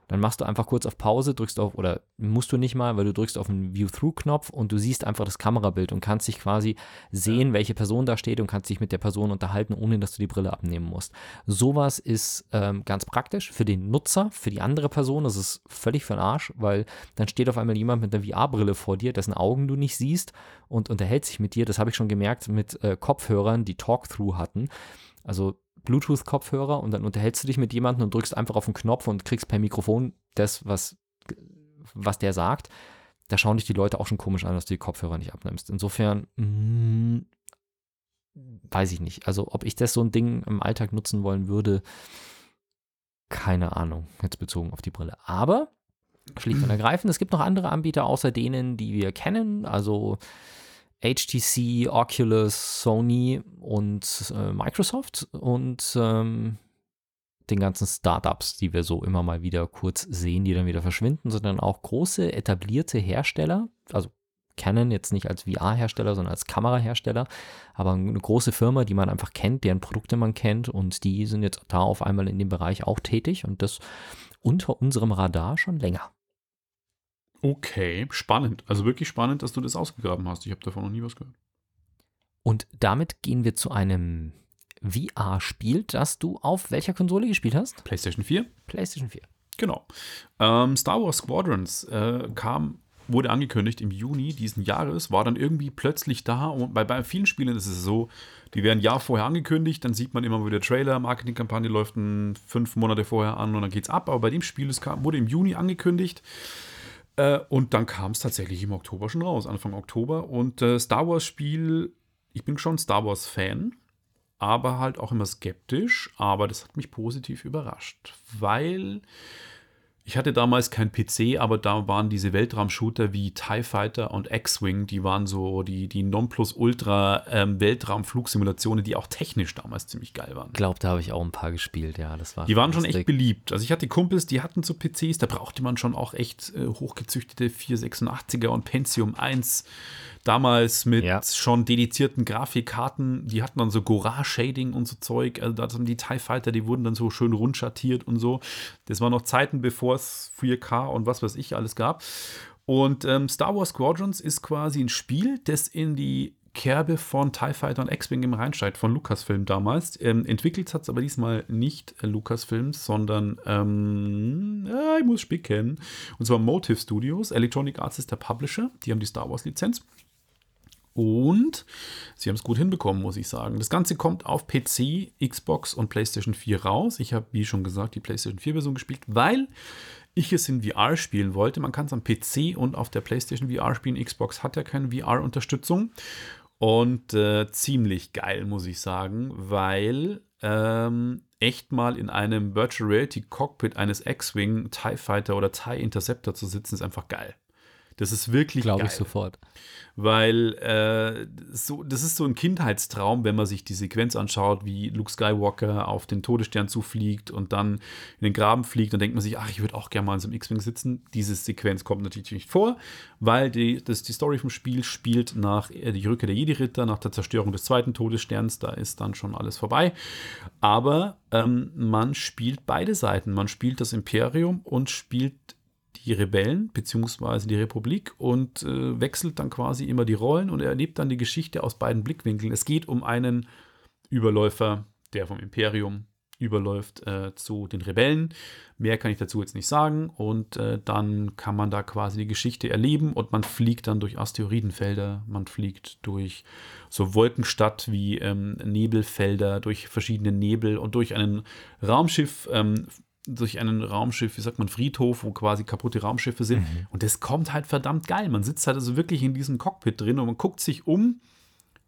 [SPEAKER 2] Dann machst du einfach kurz auf Pause, drückst auf, oder musst du nicht mal, weil du drückst auf den View-Through-Knopf und du siehst einfach das Kamerabild und kannst dich quasi sehen, welche Person da steht und kannst dich mit der Person unterhalten, ohne dass du die Brille abnehmen musst. Sowas ist ähm, ganz praktisch für den Nutzer, für die andere Person. Das ist völlig für den Arsch, weil dann steht auf einmal jemand mit einer VR-Brille vor dir, dessen Augen du nicht siehst und unterhält sich mit dir. Das habe ich schon gemerkt mit äh, Kopfhörern, die Talk-Through hatten. Also Bluetooth-Kopfhörer und dann unterhältst du dich mit jemandem und drückst einfach auf den Knopf und kriegst per Mikrofon das, was, was der sagt. Da schauen dich die Leute auch schon komisch an, dass du die Kopfhörer nicht abnimmst. Insofern, mh, weiß ich nicht. Also, ob ich das so ein Ding im Alltag nutzen wollen würde, keine Ahnung, jetzt bezogen auf die Brille. Aber schlicht und ergreifend, es gibt noch andere Anbieter außer denen, die wir kennen. Also HTC, Oculus, Sony und äh, Microsoft. Und ähm, den ganzen Startups, die wir so immer mal wieder kurz sehen, die dann wieder verschwinden, sondern auch große etablierte Hersteller, also Canon jetzt nicht als VR-Hersteller, sondern als Kamerahersteller, aber eine große Firma, die man einfach kennt, deren Produkte man kennt und die sind jetzt da auf einmal in dem Bereich auch tätig und das unter unserem Radar schon länger.
[SPEAKER 3] Okay, spannend. Also wirklich spannend, dass du das ausgegraben hast. Ich habe davon noch nie was gehört.
[SPEAKER 2] Und damit gehen wir zu einem VR-Spiel, das du auf welcher Konsole gespielt hast?
[SPEAKER 3] PlayStation 4?
[SPEAKER 2] PlayStation 4.
[SPEAKER 3] Genau. Ähm, Star Wars Squadrons äh, kam, wurde angekündigt im Juni diesen Jahres, war dann irgendwie plötzlich da und bei, bei vielen Spielen ist es so, die werden ein Jahr vorher angekündigt, dann sieht man immer wieder Trailer, Marketingkampagne läuft fünf Monate vorher an und dann geht's ab, aber bei dem Spiel, es kam, wurde im Juni angekündigt äh, und dann kam es tatsächlich im Oktober schon raus, Anfang Oktober und äh, Star Wars Spiel, ich bin schon Star Wars Fan, aber halt auch immer skeptisch. Aber das hat mich positiv überrascht, weil ich hatte damals kein PC, aber da waren diese Weltraumshooter wie TIE Fighter und X-Wing, die waren so die, die Nonplusultra-Weltraumflugsimulationen, die auch technisch damals ziemlich geil waren.
[SPEAKER 2] Ich glaube, da habe ich auch ein paar gespielt, ja. Das war
[SPEAKER 3] die waren schon echt beliebt. Also ich hatte Kumpels, die hatten so PCs, da brauchte man schon auch echt äh, hochgezüchtete 486er und Pentium 1 damals mit ja. schon dedizierten Grafikkarten, die hatten dann so Gora-Shading und so Zeug. Also da haben die TIE Fighter, die wurden dann so schön rund schattiert und so. Das war noch Zeiten, bevor es 4K und was weiß ich alles gab. Und ähm, Star Wars Squadrons ist quasi ein Spiel, das in die Kerbe von TIE Fighter und X-Wing im Rheinsteig von Lucasfilm damals. Ähm, entwickelt hat es aber diesmal nicht äh, Lucasfilm, sondern ähm, ja, ich muss spicken. Und zwar Motive Studios. Electronic Arts ist der Publisher. Die haben die Star Wars Lizenz. Und sie haben es gut hinbekommen, muss ich sagen. Das Ganze kommt auf PC, Xbox und PlayStation 4 raus. Ich habe, wie schon gesagt, die PlayStation 4-Version gespielt, weil ich es in VR spielen wollte. Man kann es am PC und auf der PlayStation VR spielen. Xbox hat ja keine VR-Unterstützung. Und äh, ziemlich geil, muss ich sagen, weil ähm, echt mal in einem Virtual Reality Cockpit eines X-Wing, TIE Fighter oder TIE Interceptor zu sitzen, ist einfach geil. Das ist wirklich
[SPEAKER 2] Glaube ich sofort.
[SPEAKER 3] Weil äh, so, das ist so ein Kindheitstraum, wenn man sich die Sequenz anschaut, wie Luke Skywalker auf den Todesstern zufliegt und dann in den Graben fliegt. Dann denkt man sich, ach, ich würde auch gerne mal in so einem X-Wing sitzen. Diese Sequenz kommt natürlich nicht vor, weil die, das, die Story vom Spiel spielt nach äh, die Rückkehr der Jedi-Ritter, nach der Zerstörung des zweiten Todessterns. Da ist dann schon alles vorbei. Aber ähm, man spielt beide Seiten. Man spielt das Imperium und spielt die Rebellen bzw. die Republik und äh, wechselt dann quasi immer die Rollen und erlebt dann die Geschichte aus beiden Blickwinkeln. Es geht um einen Überläufer, der vom Imperium überläuft äh, zu den Rebellen. Mehr kann ich dazu jetzt nicht sagen. Und äh, dann kann man da quasi die Geschichte erleben und man fliegt dann durch Asteroidenfelder, man fliegt durch so Wolkenstadt wie ähm, Nebelfelder, durch verschiedene Nebel und durch ein Raumschiff ähm, durch einen Raumschiff, wie sagt man, Friedhof, wo quasi kaputte Raumschiffe sind. Mhm. Und das kommt halt verdammt geil. Man sitzt halt also wirklich in diesem Cockpit drin und man guckt sich um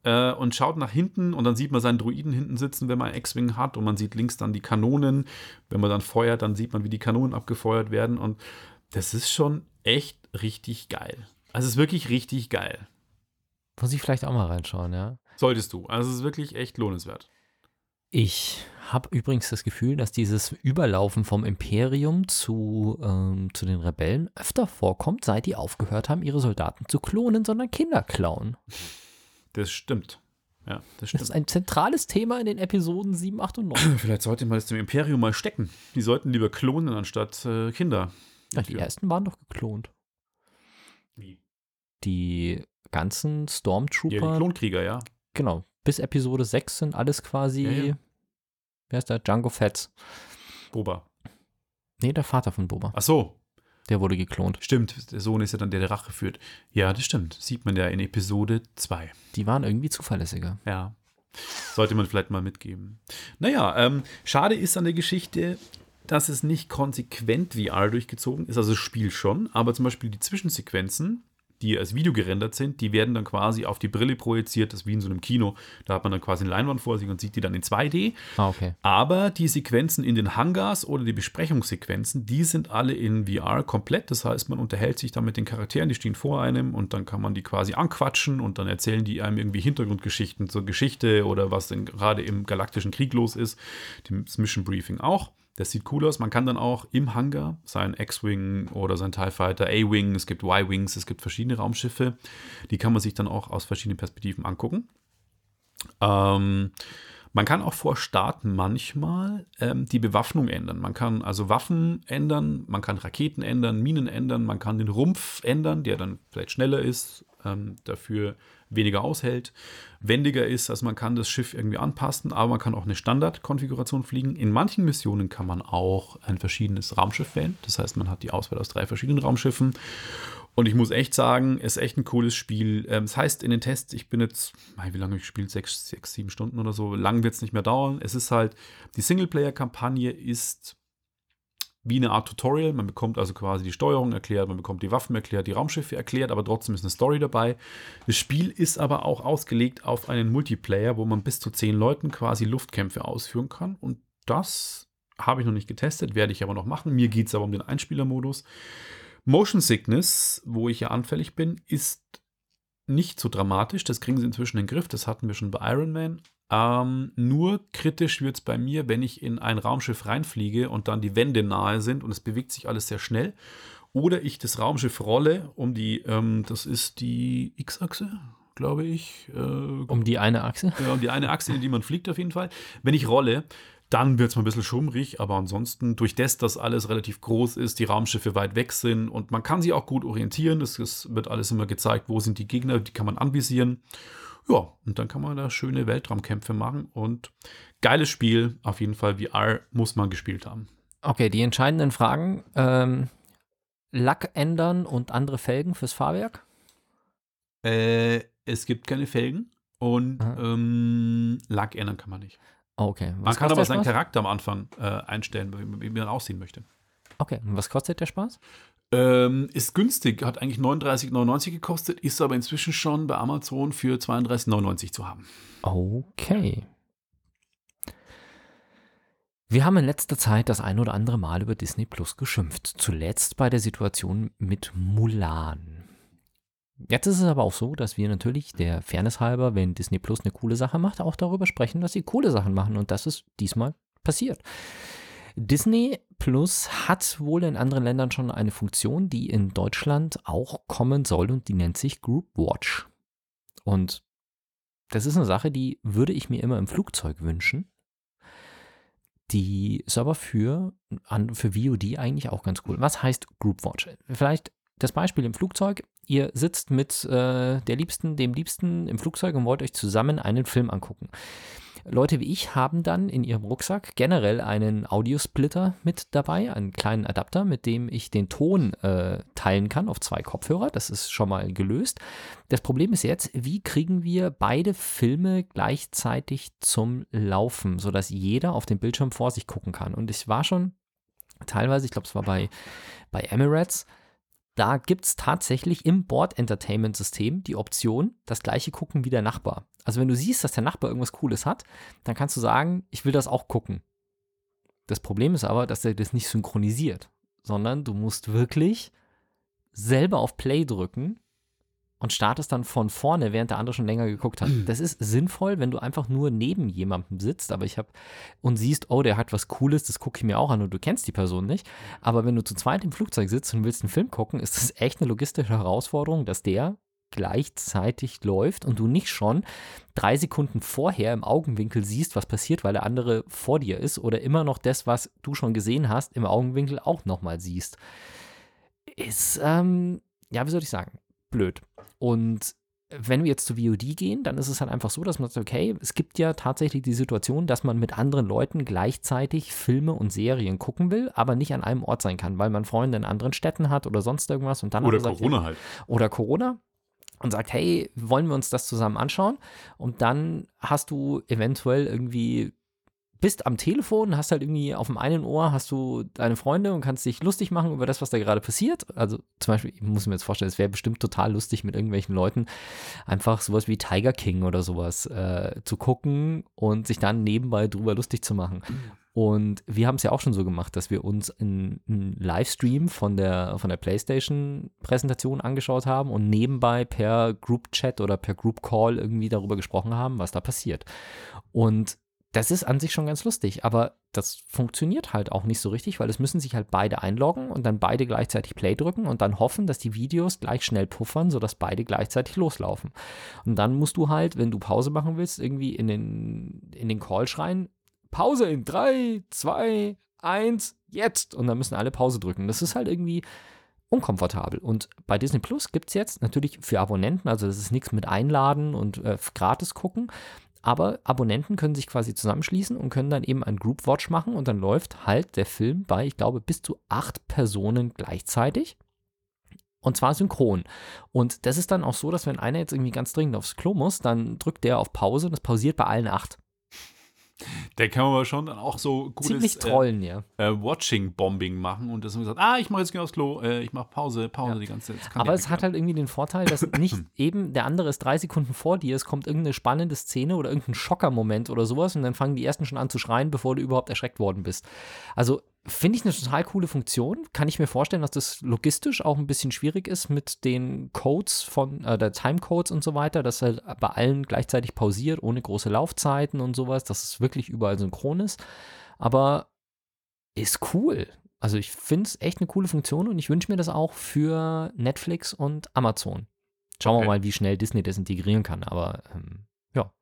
[SPEAKER 3] äh, und schaut nach hinten und dann sieht man seinen Druiden hinten sitzen, wenn man X-Wing hat und man sieht links dann die Kanonen. Wenn man dann feuert, dann sieht man, wie die Kanonen abgefeuert werden und das ist schon echt richtig geil. Also es ist wirklich richtig geil.
[SPEAKER 2] Muss ich vielleicht auch mal reinschauen, ja?
[SPEAKER 3] Solltest du. Also es ist wirklich echt lohnenswert.
[SPEAKER 2] Ich habe übrigens das Gefühl, dass dieses Überlaufen vom Imperium zu, ähm, zu den Rebellen öfter vorkommt, seit die aufgehört haben, ihre Soldaten zu klonen, sondern Kinder klauen.
[SPEAKER 3] Das stimmt. Ja, das stimmt.
[SPEAKER 2] Das ist ein zentrales Thema in den Episoden 7, 8 und 9. [clears throat]
[SPEAKER 3] Vielleicht sollte man das dem Imperium mal stecken. Die sollten lieber klonen anstatt äh, Kinder.
[SPEAKER 2] Ja, die ersten waren doch geklont.
[SPEAKER 3] Wie?
[SPEAKER 2] Die ganzen Stormtrooper.
[SPEAKER 3] Ja, die Klonkrieger, ja.
[SPEAKER 2] Genau. Bis Episode 6 sind alles quasi
[SPEAKER 3] Ja, ja.
[SPEAKER 2] Wer ist der? Django Fett.
[SPEAKER 3] Boba.
[SPEAKER 2] Nee, der Vater von Boba.
[SPEAKER 3] Ach so,
[SPEAKER 2] Der wurde geklont.
[SPEAKER 3] stimmt. Der Sohn ist ja dann der, der Rache führt. Ja, das stimmt. Sieht man ja in Episode 2.
[SPEAKER 2] Die waren irgendwie zuverlässiger.
[SPEAKER 3] Ja. Sollte man vielleicht mal mitgeben. Naja, ähm, schade ist an der Geschichte, dass es nicht konsequent VR durchgezogen ist. Also das Spiel schon, aber zum Beispiel die Zwischensequenzen, die als Video gerendert sind, die werden dann quasi auf die Brille projiziert. Das ist wie in so einem Kino. Da hat man dann quasi eine Leinwand vor sich und sieht die dann in 2D.
[SPEAKER 2] Ah, okay.
[SPEAKER 3] Aber die Sequenzen in den Hangars oder die Besprechungssequenzen, die sind alle in VR komplett. Das heißt, man unterhält sich dann mit den Charakteren, die stehen vor einem und dann kann man die quasi anquatschen und dann erzählen die einem irgendwie Hintergrundgeschichten zur Geschichte oder was denn gerade im Galaktischen Krieg los ist. Das Mission Briefing auch. Das sieht cool aus. Man kann dann auch im Hangar sein X-Wing oder sein TIE Fighter, A-Wing, es gibt Y-Wings, es gibt verschiedene Raumschiffe. Die kann man sich dann auch aus verschiedenen Perspektiven angucken. Ähm, man kann auch vor Starten manchmal ähm, die Bewaffnung ändern. Man kann also Waffen ändern, man kann Raketen ändern, Minen ändern, man kann den Rumpf ändern, der dann vielleicht schneller ist, ähm, dafür weniger aushält, wendiger ist. Also man kann das Schiff irgendwie anpassen, aber man kann auch eine Standardkonfiguration fliegen. In manchen Missionen kann man auch ein verschiedenes Raumschiff wählen. Das heißt, man hat die Auswahl aus drei verschiedenen Raumschiffen. Und ich muss echt sagen, es ist echt ein cooles Spiel. Ähm, das heißt, in den Tests, ich bin jetzt, wie lange ich gespielt? Sechs, sechs, sieben Stunden oder so. Lang wird es nicht mehr dauern. Es ist halt, die Singleplayer-Kampagne ist wie eine Art Tutorial. Man bekommt also quasi die Steuerung erklärt, man bekommt die Waffen erklärt, die Raumschiffe erklärt, aber trotzdem ist eine Story dabei. Das Spiel ist aber auch ausgelegt auf einen Multiplayer, wo man bis zu zehn Leuten quasi Luftkämpfe ausführen kann. Und das habe ich noch nicht getestet, werde ich aber noch machen. Mir geht es aber um den Einspielermodus. Motion Sickness, wo ich ja anfällig bin, ist nicht so dramatisch. Das kriegen sie inzwischen in den Griff. Das hatten wir schon bei Iron Man. Ähm, nur kritisch wird es bei mir, wenn ich in ein Raumschiff reinfliege und dann die Wände nahe sind und es bewegt sich alles sehr schnell. Oder ich das Raumschiff rolle um die, ähm, das ist die X-Achse, glaube ich. Äh,
[SPEAKER 2] um die eine Achse?
[SPEAKER 3] Ja, um die eine Achse, in die man fliegt auf jeden Fall. Wenn ich rolle, dann wird es mal ein bisschen schummrig, aber ansonsten, durch das, dass alles relativ groß ist, die Raumschiffe weit weg sind und man kann sich auch gut orientieren. Es wird alles immer gezeigt, wo sind die Gegner, die kann man anvisieren. Ja, und dann kann man da schöne Weltraumkämpfe machen und geiles Spiel, auf jeden Fall VR muss man gespielt haben.
[SPEAKER 2] Okay, die entscheidenden Fragen. Ähm, Lack ändern und andere Felgen fürs Fahrwerk?
[SPEAKER 3] Äh, es gibt keine Felgen und ähm, Lack ändern kann man nicht.
[SPEAKER 2] Okay.
[SPEAKER 3] Was man kann aber seinen Charakter am Anfang äh, einstellen, wie, wie man aussehen möchte.
[SPEAKER 2] Okay, und was kostet der Spaß?
[SPEAKER 3] Ähm, ist günstig, hat eigentlich 39,99 gekostet, ist aber inzwischen schon bei Amazon für 32,99 zu haben.
[SPEAKER 2] Okay. Wir haben in letzter Zeit das ein oder andere Mal über Disney Plus geschimpft. Zuletzt bei der Situation mit Mulan. Jetzt ist es aber auch so, dass wir natürlich der Fairness halber, wenn Disney Plus eine coole Sache macht, auch darüber sprechen, dass sie coole Sachen machen. Und das ist diesmal passiert. Disney Plus hat wohl in anderen Ländern schon eine Funktion, die in Deutschland auch kommen soll und die nennt sich Group Watch. Und das ist eine Sache, die würde ich mir immer im Flugzeug wünschen. Die ist aber für, für VOD eigentlich auch ganz cool. Was heißt Group Watch? Vielleicht das Beispiel im Flugzeug. Ihr sitzt mit äh, der Liebsten, dem Liebsten im Flugzeug und wollt euch zusammen einen Film angucken. Leute wie ich haben dann in ihrem Rucksack generell einen Audiosplitter mit dabei, einen kleinen Adapter, mit dem ich den Ton äh, teilen kann auf zwei Kopfhörer. Das ist schon mal gelöst. Das Problem ist jetzt, wie kriegen wir beide Filme gleichzeitig zum Laufen, sodass jeder auf dem Bildschirm vor sich gucken kann. Und ich war schon teilweise, ich glaube, es war bei, bei Emirates, da gibt es tatsächlich im Board-Entertainment-System die Option, das gleiche gucken wie der Nachbar. Also wenn du siehst, dass der Nachbar irgendwas Cooles hat, dann kannst du sagen, ich will das auch gucken. Das Problem ist aber, dass er das nicht synchronisiert, sondern du musst wirklich selber auf Play drücken und startest dann von vorne, während der andere schon länger geguckt hat. Das ist sinnvoll, wenn du einfach nur neben jemandem sitzt, aber ich habe und siehst, oh, der hat was Cooles, das gucke ich mir auch an und du kennst die Person nicht. Aber wenn du zu zweit im Flugzeug sitzt und willst einen Film gucken, ist das echt eine logistische Herausforderung, dass der gleichzeitig läuft und du nicht schon drei Sekunden vorher im Augenwinkel siehst, was passiert, weil der andere vor dir ist oder immer noch das, was du schon gesehen hast, im Augenwinkel auch nochmal siehst. Ist, ähm, ja, wie soll ich sagen, blöd. Und wenn wir jetzt zu VOD gehen, dann ist es halt einfach so, dass man sagt, okay, es gibt ja tatsächlich die Situation, dass man mit anderen Leuten gleichzeitig Filme und Serien gucken will, aber nicht an einem Ort sein kann, weil man Freunde in anderen Städten hat oder sonst irgendwas und dann
[SPEAKER 3] oder Corona sagt, halt.
[SPEAKER 2] Oder Corona und sagt, hey, wollen wir uns das zusammen anschauen? Und dann hast du eventuell irgendwie bist am Telefon, hast halt irgendwie auf dem einen Ohr hast du deine Freunde und kannst dich lustig machen über das, was da gerade passiert. Also zum Beispiel, ich muss mir jetzt vorstellen, es wäre bestimmt total lustig mit irgendwelchen Leuten einfach sowas wie Tiger King oder sowas äh, zu gucken und sich dann nebenbei drüber lustig zu machen. Und wir haben es ja auch schon so gemacht, dass wir uns einen Livestream von der, von der PlayStation-Präsentation angeschaut haben und nebenbei per Group Chat oder per Group Call irgendwie darüber gesprochen haben, was da passiert. Und das ist an sich schon ganz lustig, aber das funktioniert halt auch nicht so richtig, weil es müssen sich halt beide einloggen und dann beide gleichzeitig Play drücken und dann hoffen, dass die Videos gleich schnell puffern, sodass beide gleichzeitig loslaufen. Und dann musst du halt, wenn du Pause machen willst, irgendwie in den, in den Call schreien, Pause in 3, 2, 1, jetzt. Und dann müssen alle Pause drücken. Das ist halt irgendwie unkomfortabel. Und bei Disney Plus gibt es jetzt natürlich für Abonnenten, also das ist nichts mit Einladen und äh, gratis gucken, aber Abonnenten können sich quasi zusammenschließen und können dann eben ein Group Watch machen und dann läuft halt der Film bei, ich glaube, bis zu acht Personen gleichzeitig. Und zwar synchron. Und das ist dann auch so, dass wenn einer jetzt irgendwie ganz dringend aufs Klo muss, dann drückt der auf Pause und es pausiert bei allen acht.
[SPEAKER 3] Der kann aber schon dann auch so gutes
[SPEAKER 2] Ziemlich trollen, äh, ja.
[SPEAKER 3] Äh, Watching-Bombing machen und das gesagt, ah, ich mache jetzt genau aufs Klo, äh, ich mache Pause, Pause ja. die ganze Zeit.
[SPEAKER 2] Aber es hat halt irgendwie den Vorteil, dass [coughs] nicht eben der andere ist drei Sekunden vor dir, es kommt irgendeine spannende Szene oder irgendein Schockermoment oder sowas und dann fangen die ersten schon an zu schreien, bevor du überhaupt erschreckt worden bist. Also Finde ich eine total coole Funktion. Kann ich mir vorstellen, dass das logistisch auch ein bisschen schwierig ist mit den Codes von, äh, der Timecodes und so weiter, dass halt bei allen gleichzeitig pausiert, ohne große Laufzeiten und sowas, dass es wirklich überall synchron ist. Aber ist cool. Also ich finde es echt eine coole Funktion und ich wünsche mir das auch für Netflix und Amazon. Schauen okay. wir mal, wie schnell Disney das integrieren kann. Aber ähm, ja.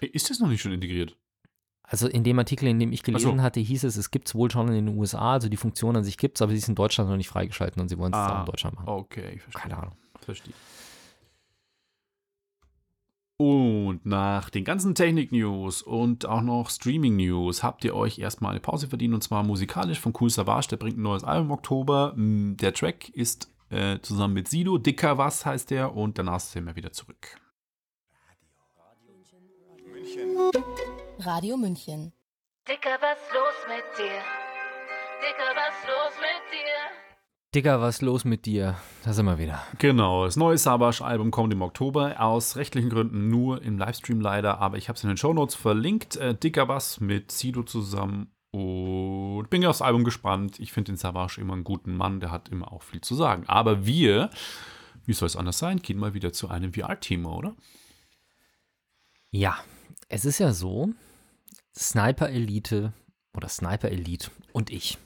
[SPEAKER 3] Ist das noch nicht schon integriert?
[SPEAKER 2] Also in dem Artikel, in dem ich gelesen so. hatte, hieß es, es gibt es wohl schon in den USA, also die Funktion an sich gibt es, aber sie ist in Deutschland noch nicht freigeschaltet und sie wollen es ah, auch in Deutschland machen.
[SPEAKER 3] Okay, ich verstehe.
[SPEAKER 2] Keine Ahnung.
[SPEAKER 3] Verstehe. Und nach den ganzen Technik-News und auch noch Streaming-News habt ihr euch erstmal eine Pause verdient und zwar musikalisch von Cool Savage. Der bringt ein neues Album im Oktober. Mm, der Track ist äh, zusammen mit Sido. Dicker Was heißt der und danach sind wir wieder zurück.
[SPEAKER 4] Radio. München. Radio München.
[SPEAKER 5] Dicker, was los mit dir? Dicker, was los mit dir?
[SPEAKER 2] Dicker, was los mit dir? Da sind wir wieder.
[SPEAKER 3] Genau, das neue Sabash-Album kommt im Oktober. Aus rechtlichen Gründen nur im Livestream leider, aber ich habe es in den Shownotes verlinkt. Äh, Dicker was mit Sido zusammen. Und bin aufs Album gespannt. Ich finde den Sabash immer einen guten Mann, der hat immer auch viel zu sagen. Aber wir, wie soll es anders sein, gehen mal wieder zu einem VR-Team, oder?
[SPEAKER 2] Ja, es ist ja so, Sniper Elite oder Sniper Elite und ich.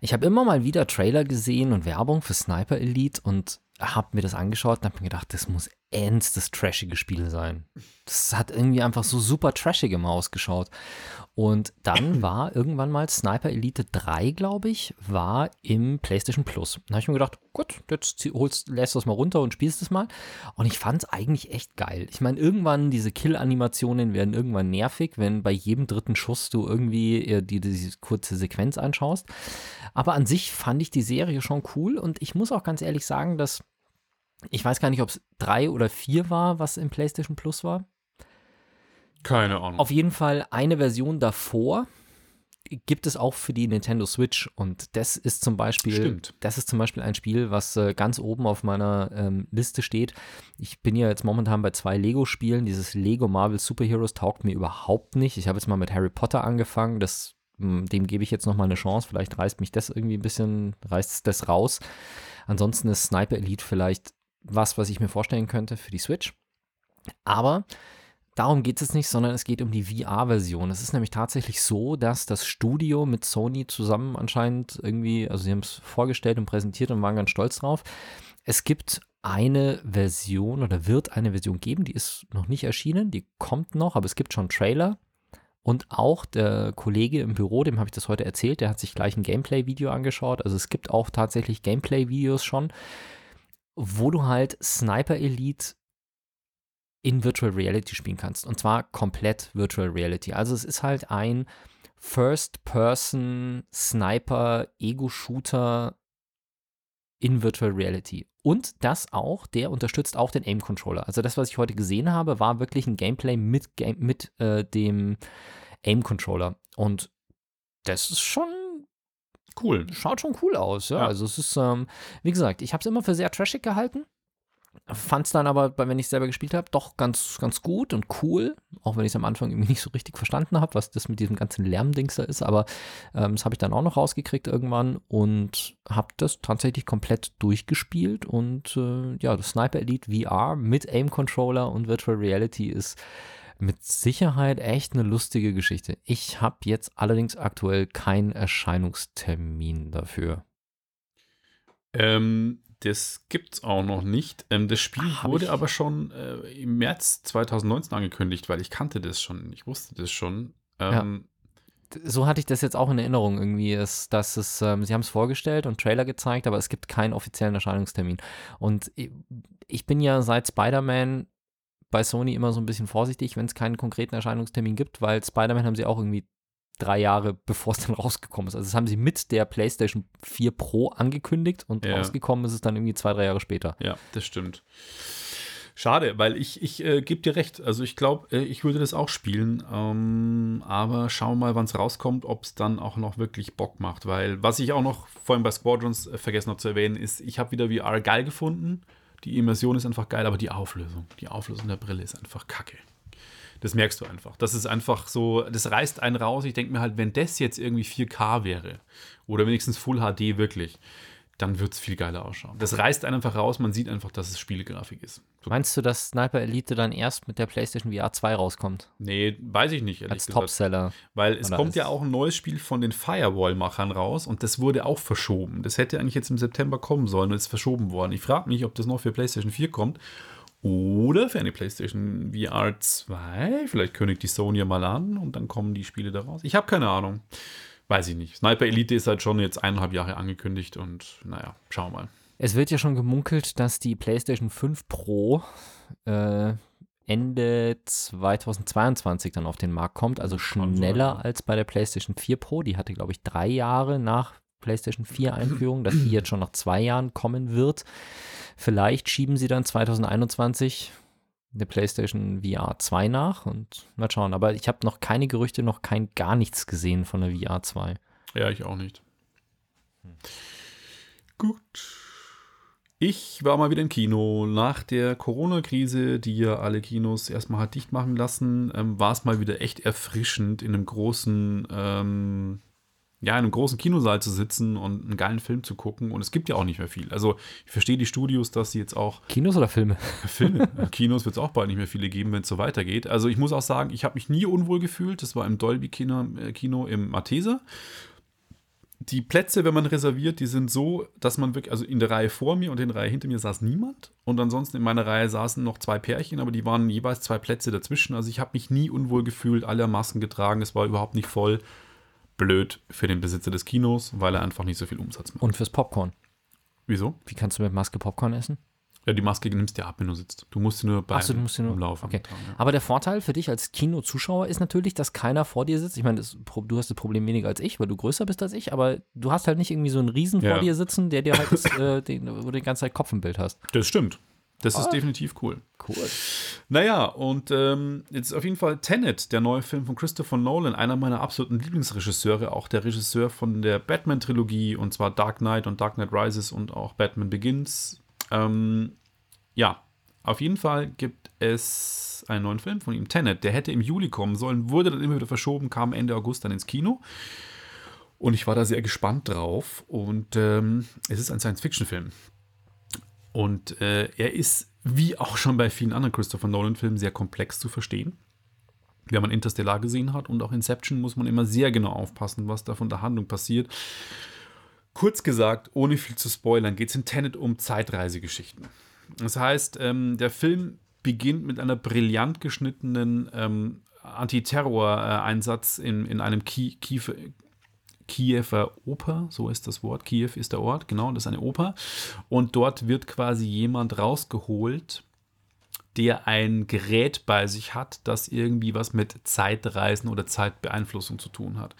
[SPEAKER 2] Ich habe immer mal wieder Trailer gesehen und Werbung für Sniper Elite und habe mir das angeschaut und habe mir gedacht, das muss ernstes trashige Spiel sein. Das hat irgendwie einfach so super trashig immer ausgeschaut. Und dann war irgendwann mal Sniper Elite 3, glaube ich, war im PlayStation Plus. Da habe ich mir gedacht, gut, jetzt holst, lässt du das mal runter und spielst es mal. Und ich fand es eigentlich echt geil. Ich meine, irgendwann diese Kill-Animationen werden irgendwann nervig, wenn bei jedem dritten Schuss du irgendwie äh, die, diese kurze Sequenz anschaust. Aber an sich fand ich die Serie schon cool und ich muss auch ganz ehrlich sagen, dass ich weiß gar nicht, ob es drei oder vier war, was im PlayStation Plus war.
[SPEAKER 3] Keine Ahnung.
[SPEAKER 2] Auf jeden Fall eine Version davor gibt es auch für die Nintendo Switch und das ist zum Beispiel,
[SPEAKER 3] Stimmt.
[SPEAKER 2] das ist zum Beispiel ein Spiel, was äh, ganz oben auf meiner ähm, Liste steht. Ich bin ja jetzt momentan bei zwei Lego-Spielen. Dieses Lego Marvel Superheroes taugt mir überhaupt nicht. Ich habe jetzt mal mit Harry Potter angefangen. Das, hm, dem gebe ich jetzt noch mal eine Chance. Vielleicht reißt mich das irgendwie ein bisschen, reißt das raus. Ansonsten ist Sniper Elite vielleicht was, was ich mir vorstellen könnte für die Switch. Aber darum geht es nicht, sondern es geht um die VR-Version. Es ist nämlich tatsächlich so, dass das Studio mit Sony zusammen anscheinend irgendwie, also sie haben es vorgestellt und präsentiert und waren ganz stolz drauf. Es gibt eine Version oder wird eine Version geben, die ist noch nicht erschienen, die kommt noch, aber es gibt schon Trailer. Und auch der Kollege im Büro, dem habe ich das heute erzählt, der hat sich gleich ein Gameplay-Video angeschaut. Also es gibt auch tatsächlich Gameplay-Videos schon wo du halt Sniper Elite in Virtual Reality spielen kannst. Und zwar komplett Virtual Reality. Also es ist halt ein First-Person Sniper Ego-Shooter in Virtual Reality. Und das auch, der unterstützt auch den Aim-Controller. Also das, was ich heute gesehen habe, war wirklich ein Gameplay mit, Game, mit äh, dem Aim-Controller. Und das ist schon
[SPEAKER 3] Cool.
[SPEAKER 2] Schaut schon cool aus, ja. ja. Also es ist, ähm, wie gesagt, ich habe es immer für sehr trashig gehalten. Fand es dann aber, wenn ich es selber gespielt habe, doch ganz, ganz gut und cool. Auch wenn ich es am Anfang irgendwie [laughs] nicht so richtig verstanden habe, was das mit diesem ganzen Lärmdings da ist. Aber ähm, das habe ich dann auch noch rausgekriegt irgendwann und habe das tatsächlich komplett durchgespielt. Und äh, ja, das Sniper Elite VR mit Aim Controller und Virtual Reality ist Mit Sicherheit echt eine lustige Geschichte. Ich habe jetzt allerdings aktuell keinen Erscheinungstermin dafür.
[SPEAKER 3] Ähm, das gibt's auch noch nicht. Ähm, das Spiel
[SPEAKER 2] Hab
[SPEAKER 3] wurde
[SPEAKER 2] ich-
[SPEAKER 3] aber schon äh, im März 2019 angekündigt, weil ich kannte das schon. Ich wusste das schon. Ähm,
[SPEAKER 2] So hatte ich das jetzt auch in Erinnerung irgendwie, ist, dass es, ähm, sie haben es vorgestellt und Trailer gezeigt, aber es gibt keinen offiziellen Erscheinungstermin. Und ich, ich bin ja seit Spider-Man bei Sony immer so ein bisschen vorsichtig, wenn es keinen konkreten Erscheinungstermin gibt, weil Spider-Man haben sie auch irgendwie drei Jahre bevor es dann [laughs] rausgekommen ist. Also das haben sie mit der PlayStation 4 Pro angekündigt und
[SPEAKER 3] Ja.
[SPEAKER 2] rausgekommen ist es dann irgendwie zwei, drei Jahre später.
[SPEAKER 3] Ja, das stimmt. Schade, weil ich, ich äh, gebe dir recht. Also ich glaube, äh, ich würde das auch spielen. Ähm, aber schauen wir mal, wann es rauskommt, ob es dann auch noch wirklich Bock macht. Weil was ich auch noch vorhin bei Squadrons äh, vergessen habe zu erwähnen, ist, ich habe wieder VR geil gefunden. Die Immersion ist einfach geil, aber die Auflösung, die Auflösung der Brille ist einfach kacke. Das merkst du einfach. Das ist einfach so, das reißt einen raus. Ich denke mir halt, wenn das jetzt irgendwie 4K wäre oder wenigstens Full HD wirklich, dann wird es viel geiler ausschauen. Das reißt einen einfach raus, man sieht einfach, dass es Spielegrafik ist.
[SPEAKER 2] Meinst du, dass Sniper Elite dann erst mit der PlayStation VR 2 rauskommt?
[SPEAKER 3] nee, weiß ich nicht,
[SPEAKER 2] Als. Topseller.
[SPEAKER 3] Weil es kommt ja auch ein neues Spiel von den Firewall-Machern raus und das wurde auch verschoben. Das hätte eigentlich jetzt im September kommen sollen und ist verschoben worden. Ich frage mich, ob das noch für PlayStation 4 kommt oder für eine PlayStation VR 2. Vielleicht kündigt die Sony ja mal an und dann kommen die Spiele da raus. Ich habe keine Ahnung. Weiß ich nicht. Sniper Elite ist halt schon jetzt eineinhalb Jahre angekündigt und naja, schauen wir mal.
[SPEAKER 2] Es wird ja schon gemunkelt, dass die PlayStation 5 Pro äh, Ende 2022 dann auf den Markt kommt, also schneller als bei der PlayStation 4 Pro. Die hatte, glaube ich, drei Jahre nach PlayStation 4 Einführung, dass die jetzt schon nach zwei Jahren kommen wird. Vielleicht schieben sie dann 2021 eine PlayStation VR 2 nach und mal schauen. Aber ich habe noch keine Gerüchte, noch kein gar nichts gesehen von der VR 2.
[SPEAKER 3] Ja, ich auch nicht. Gut. Ich war mal wieder im Kino. Nach der Corona-Krise, die ja alle Kinos erstmal hat dicht machen lassen, ähm, war es mal wieder echt erfrischend, in einem großen, ähm, ja, in einem großen Kinosaal zu sitzen und einen geilen Film zu gucken. Und es gibt ja auch nicht mehr viel. Also ich verstehe die Studios, dass sie jetzt auch
[SPEAKER 2] Kinos oder Filme? [laughs]
[SPEAKER 3] Filme. In Kinos wird es auch bald nicht mehr viele geben, wenn es so weitergeht. Also ich muss auch sagen, ich habe mich nie unwohl gefühlt. Das war im Dolby-Kino äh, Kino im Malteser. Die Plätze, wenn man reserviert, die sind so, dass man wirklich, also in der Reihe vor mir und in der Reihe hinter mir saß niemand. Und ansonsten in meiner Reihe saßen noch zwei Pärchen, aber die waren jeweils zwei Plätze dazwischen. Also ich habe mich nie unwohl gefühlt, alle Masken getragen, es war überhaupt nicht voll. Blöd für den Besitzer des Kinos, weil er einfach nicht so viel Umsatz macht.
[SPEAKER 2] Und fürs Popcorn.
[SPEAKER 3] Wieso?
[SPEAKER 2] Wie kannst du mit Maske Popcorn essen?
[SPEAKER 3] Ja, die Maske nimmst du ja ab, wenn du sitzt. Du musst sie nur beim
[SPEAKER 2] Ach so, du
[SPEAKER 3] Umlaufen
[SPEAKER 2] okay.
[SPEAKER 3] tragen, ja.
[SPEAKER 2] Aber der Vorteil für dich als Kinozuschauer ist natürlich, dass keiner vor dir sitzt. Ich meine, das, du hast das Problem weniger als ich, weil du größer bist als ich, aber du hast halt nicht irgendwie so einen Riesen
[SPEAKER 3] Ja.
[SPEAKER 2] vor dir sitzen, der dir halt das, äh, den, wo du die ganze Zeit Kopf im Bild hast.
[SPEAKER 3] Das stimmt. Das
[SPEAKER 2] Ah.
[SPEAKER 3] ist definitiv cool.
[SPEAKER 2] Cool.
[SPEAKER 3] Naja, und ähm, jetzt auf jeden Fall Tenet, der neue Film von Christopher Nolan, einer meiner absoluten Lieblingsregisseure, auch der Regisseur von der Batman-Trilogie, und zwar Dark Knight und Dark Knight Rises und auch Batman Begins. Ähm, ja, auf jeden Fall gibt es einen neuen Film von ihm, Tenet. Der hätte im Juli kommen sollen, wurde dann immer wieder verschoben, kam Ende August dann ins Kino. Und ich war da sehr gespannt drauf. Und ähm, es ist ein Science-Fiction-Film. Und äh, er ist, wie auch schon bei vielen anderen Christopher Nolan-Filmen, sehr komplex zu verstehen. Wenn man Interstellar gesehen hat und auch Inception, muss man immer sehr genau aufpassen, was da von der Handlung passiert. Kurz gesagt, ohne viel zu spoilern, geht es in Tenet um Zeitreisegeschichten. Das heißt, ähm, der Film beginnt mit einer brillant geschnittenen ähm, Antiterror-Einsatz in, in einem Ki Kiefer, Kiewer Oper, so ist das Wort. Kiew ist der Ort, genau, das ist eine Oper. Und dort wird quasi jemand rausgeholt, der ein Gerät bei sich hat, das irgendwie was mit Zeitreisen oder Zeitbeeinflussung zu tun hat.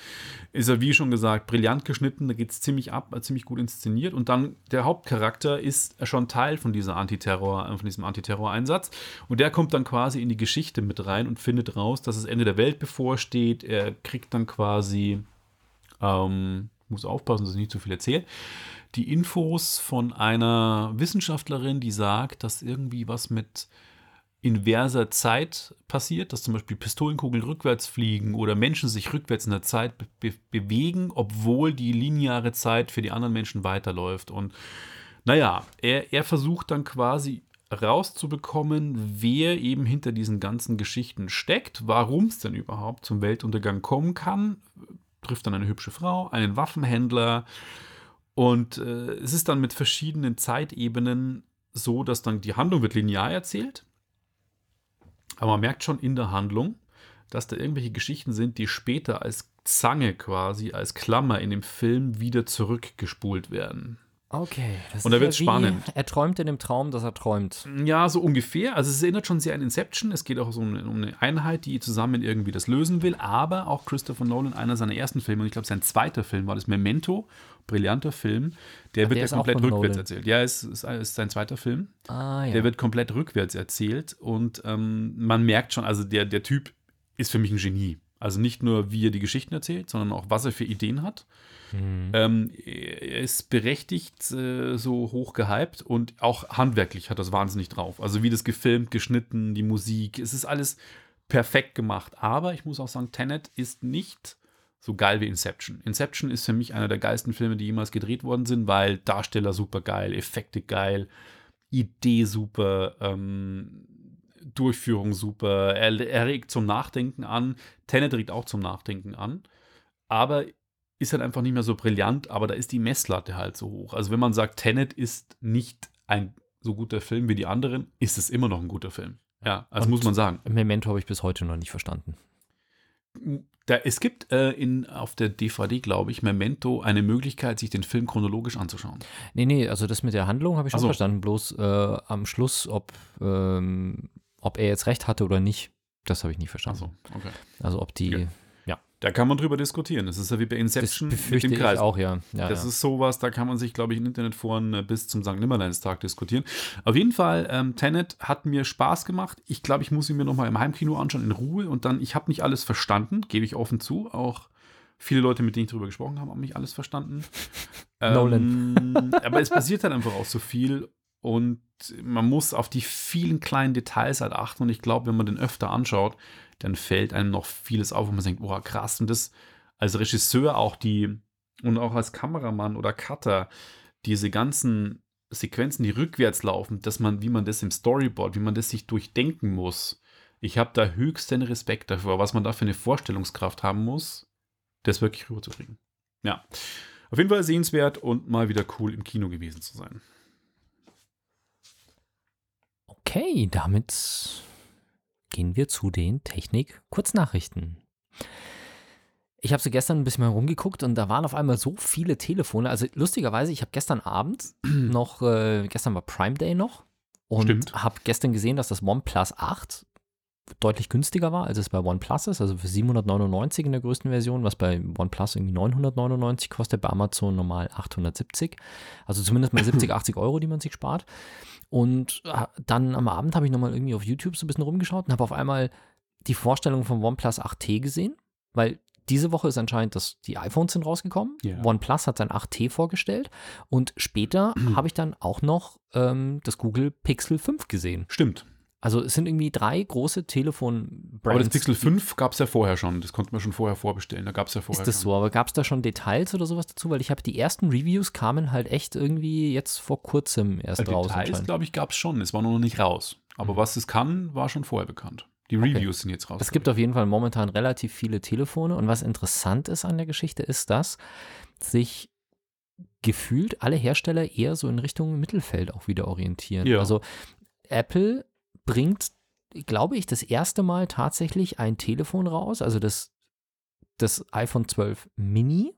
[SPEAKER 3] Ist er, wie schon gesagt, brillant geschnitten, da geht es ziemlich ab, äh, ziemlich gut inszeniert. Und dann der Hauptcharakter ist schon Teil von dieser Antiterror, äh, von diesem Antiterror-Einsatz. Und der kommt dann quasi in die Geschichte mit rein und findet raus, dass das Ende der Welt bevorsteht. Er kriegt dann quasi ähm, muss aufpassen, dass ich nicht zu viel erzähle. Die Infos von einer Wissenschaftlerin, die sagt, dass irgendwie was mit inverser Zeit passiert, dass zum Beispiel Pistolenkugeln rückwärts fliegen oder Menschen sich rückwärts in der Zeit be be bewegen, obwohl die lineare Zeit für die anderen Menschen weiterläuft. Und naja, er, er versucht dann quasi rauszubekommen, wer eben hinter diesen ganzen Geschichten steckt, warum es denn überhaupt zum Weltuntergang kommen kann. Trifft dann eine hübsche Frau, einen Waffenhändler und äh, es ist dann mit verschiedenen Zeitebenen so, dass dann die Handlung wird linear erzählt, aber man merkt schon in der Handlung, dass da irgendwelche Geschichten sind, die später als Zange quasi, als Klammer in dem Film wieder zurückgespult werden.
[SPEAKER 2] Okay. Das
[SPEAKER 3] Und da
[SPEAKER 2] ist
[SPEAKER 3] wird's
[SPEAKER 2] wie,
[SPEAKER 3] spannend.
[SPEAKER 2] Er träumt in dem Traum, dass er träumt.
[SPEAKER 3] Ja, so ungefähr. Also es erinnert schon sehr an Inception. Es geht auch so um um eine Einheit, die zusammen irgendwie das lösen will. Aber auch Christopher Nolan, einer seiner ersten Filme, und ich glaube sein zweiter Film war das Memento, brillanter Film, der
[SPEAKER 2] Ach,
[SPEAKER 3] wird
[SPEAKER 2] der
[SPEAKER 3] ja
[SPEAKER 2] ist
[SPEAKER 3] komplett rückwärts
[SPEAKER 2] Nolan.
[SPEAKER 3] erzählt. Ja, es ist, ist sein zweiter Film.
[SPEAKER 2] Ah, ja.
[SPEAKER 3] Der wird komplett rückwärts erzählt und ähm, man merkt schon, also der, der Typ ist für mich ein Genie. Also nicht nur, wie er die Geschichten erzählt, sondern auch, was er für Ideen hat.
[SPEAKER 2] Mhm.
[SPEAKER 3] Ähm, er ist berechtigt äh, so hoch gehypt und auch handwerklich hat das wahnsinnig drauf. Also wie das gefilmt, geschnitten, die Musik, es ist alles perfekt gemacht. Aber ich muss auch sagen, Tenet ist nicht so geil wie Inception. Inception ist für mich einer der geilsten Filme, die jemals gedreht worden sind, weil Darsteller super geil, Effekte geil, Idee super, ähm, Durchführung super, er, er regt zum Nachdenken an. Tenet regt auch zum Nachdenken an, aber ist halt einfach nicht mehr so brillant, aber da ist die Messlatte halt so hoch. Also wenn man sagt, Tenet ist nicht ein so guter Film wie die anderen, ist es immer noch ein guter Film. Ja, also muss man sagen.
[SPEAKER 2] Memento habe ich bis heute noch nicht verstanden.
[SPEAKER 3] Da, es gibt äh, in, auf der DVD, glaube ich, Memento eine Möglichkeit, sich den Film chronologisch anzuschauen.
[SPEAKER 2] Nee, nee, also das mit der Handlung habe ich schon
[SPEAKER 3] so.
[SPEAKER 2] verstanden. Bloß äh, am Schluss, ob, ähm, ob er jetzt recht hatte oder nicht, das habe ich nicht verstanden.
[SPEAKER 3] Achso, okay.
[SPEAKER 2] Also ob die,
[SPEAKER 3] Ja. Da kann man drüber diskutieren. Das ist ja wie bei
[SPEAKER 2] das
[SPEAKER 3] Inception mit
[SPEAKER 2] befürchte
[SPEAKER 3] dem
[SPEAKER 2] ich
[SPEAKER 3] Kreis.
[SPEAKER 2] auch, ja. ja
[SPEAKER 3] das
[SPEAKER 2] ja.
[SPEAKER 3] ist sowas, da kann man sich, glaube ich, in Internetforen äh, bis zum St. Nimmerleinstag diskutieren. Auf jeden Fall, ähm, Tenet hat mir Spaß gemacht. Ich glaube, ich muss ihn mir nochmal im Heimkino anschauen, in Ruhe. Und dann, ich habe nicht alles verstanden, gebe ich offen zu. Auch viele Leute, mit denen ich darüber gesprochen habe, haben nicht alles verstanden. [laughs]
[SPEAKER 2] Nolan.
[SPEAKER 3] Ähm, aber es passiert halt einfach auch so viel. Und man muss auf die vielen kleinen Details halt achten. Und ich glaube, wenn man den öfter anschaut, dann fällt einem noch vieles auf, wo man denkt, boah, krass. Und das als Regisseur auch die und auch als Kameramann oder Cutter diese ganzen Sequenzen, die rückwärts laufen, dass man, wie man das im Storyboard, wie man das sich durchdenken muss. Ich habe da höchsten Respekt dafür, was man da für eine Vorstellungskraft haben muss, das wirklich rüberzukriegen. Ja. Auf jeden Fall sehenswert und mal wieder cool im Kino gewesen zu sein.
[SPEAKER 2] Okay, damit gehen wir zu den Technik-Kurznachrichten. Ich habe so gestern ein bisschen mal rumgeguckt und da waren auf einmal so viele Telefone. Also lustigerweise, ich habe gestern Abend [clears throat] noch, äh, gestern war Prime Day noch und habe gestern gesehen, dass das OnePlus 8 deutlich günstiger war, als es bei OnePlus ist. Also für 799 in der größten Version, was bei OnePlus irgendwie 999 kostet, bei Amazon normal 870. Also zumindest mal [laughs] 70, 80 Euro, die man sich spart. Und äh, dann am Abend habe ich nochmal irgendwie auf YouTube so ein bisschen rumgeschaut und habe auf einmal die Vorstellung vom OnePlus 8T gesehen, weil diese Woche ist anscheinend, dass die iPhones sind rausgekommen.
[SPEAKER 3] Ja.
[SPEAKER 2] OnePlus hat sein 8T vorgestellt und später [clears throat] habe ich dann auch noch ähm, das Google Pixel 5 gesehen.
[SPEAKER 3] Stimmt.
[SPEAKER 2] Also es sind irgendwie drei große Telefonbrands.
[SPEAKER 3] Aber das Pixel 5 gab es ja vorher schon. Das konnte man schon vorher vorbestellen. Da gab es ja vorher
[SPEAKER 2] Ist das
[SPEAKER 3] schon.
[SPEAKER 2] so? Aber gab es da schon Details oder sowas dazu? Weil ich habe die ersten Reviews kamen halt echt irgendwie jetzt vor kurzem erst
[SPEAKER 3] Äh,
[SPEAKER 2] raus.
[SPEAKER 3] Details, glaube ich, gab es schon. Es war noch nicht raus. Aber
[SPEAKER 2] Mhm.
[SPEAKER 3] was es kann, war schon vorher bekannt. Die
[SPEAKER 2] Okay.
[SPEAKER 3] Reviews sind jetzt raus.
[SPEAKER 2] Es gibt auf jeden Fall momentan relativ viele Telefone und was interessant ist an der Geschichte ist, dass sich gefühlt alle Hersteller eher so in Richtung Mittelfeld auch wieder orientieren.
[SPEAKER 3] Ja.
[SPEAKER 2] Also Apple bringt, glaube ich, das erste Mal tatsächlich ein Telefon raus, also das, das iPhone 12 Mini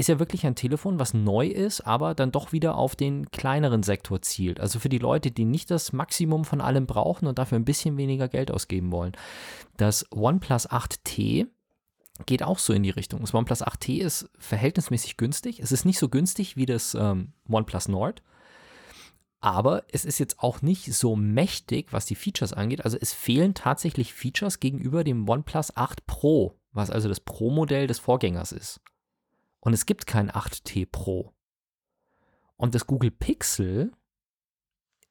[SPEAKER 2] ist ja wirklich ein Telefon, was neu ist, aber dann doch wieder auf den kleineren Sektor zielt. Also für die Leute, die nicht das Maximum von allem brauchen und dafür ein bisschen weniger Geld ausgeben wollen. Das OnePlus 8T geht auch so in die Richtung. Das OnePlus 8T ist verhältnismäßig günstig. Es ist nicht so günstig wie das ähm, OnePlus Nord. Aber es ist jetzt auch nicht so mächtig, was die Features angeht. Also es fehlen tatsächlich Features gegenüber dem OnePlus 8 Pro, was also das Pro-Modell des Vorgängers ist. Und es gibt kein 8T Pro. Und das Google Pixel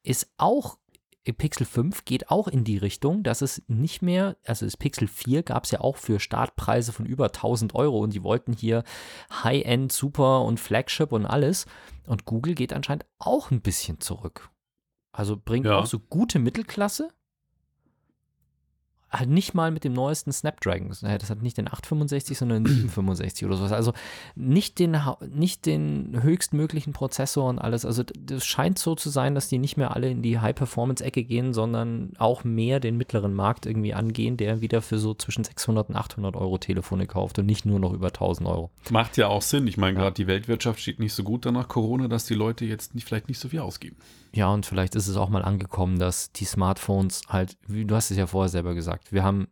[SPEAKER 2] ist auch, Pixel 5 geht auch in die Richtung, dass es nicht mehr, also das Pixel 4 gab es ja auch für Startpreise von über 1000 Euro und die wollten hier High-End, Super und Flagship und alles. Und Google geht anscheinend auch ein bisschen zurück. Also bringt
[SPEAKER 3] Ja.
[SPEAKER 2] auch so gute Mittelklasse. Halt nicht mal mit dem neuesten Snapdragon. Das hat nicht den 865, sondern den 765 oder sowas. Also nicht den, nicht den höchstmöglichen Prozessor und alles. Also das scheint so zu sein, dass die nicht mehr alle in die High-Performance-Ecke gehen, sondern auch mehr den mittleren Markt irgendwie angehen, der wieder für so zwischen 600 und 800 Euro Telefone kauft und nicht nur noch über 1000 Euro.
[SPEAKER 3] Macht ja auch Sinn. Ich meine, gerade die Weltwirtschaft steht nicht so gut danach Corona, dass die Leute jetzt nicht, vielleicht nicht so viel ausgeben.
[SPEAKER 2] Ja, und vielleicht ist es auch mal angekommen, dass die Smartphones halt, wie du hast es ja vorher selber gesagt, wir haben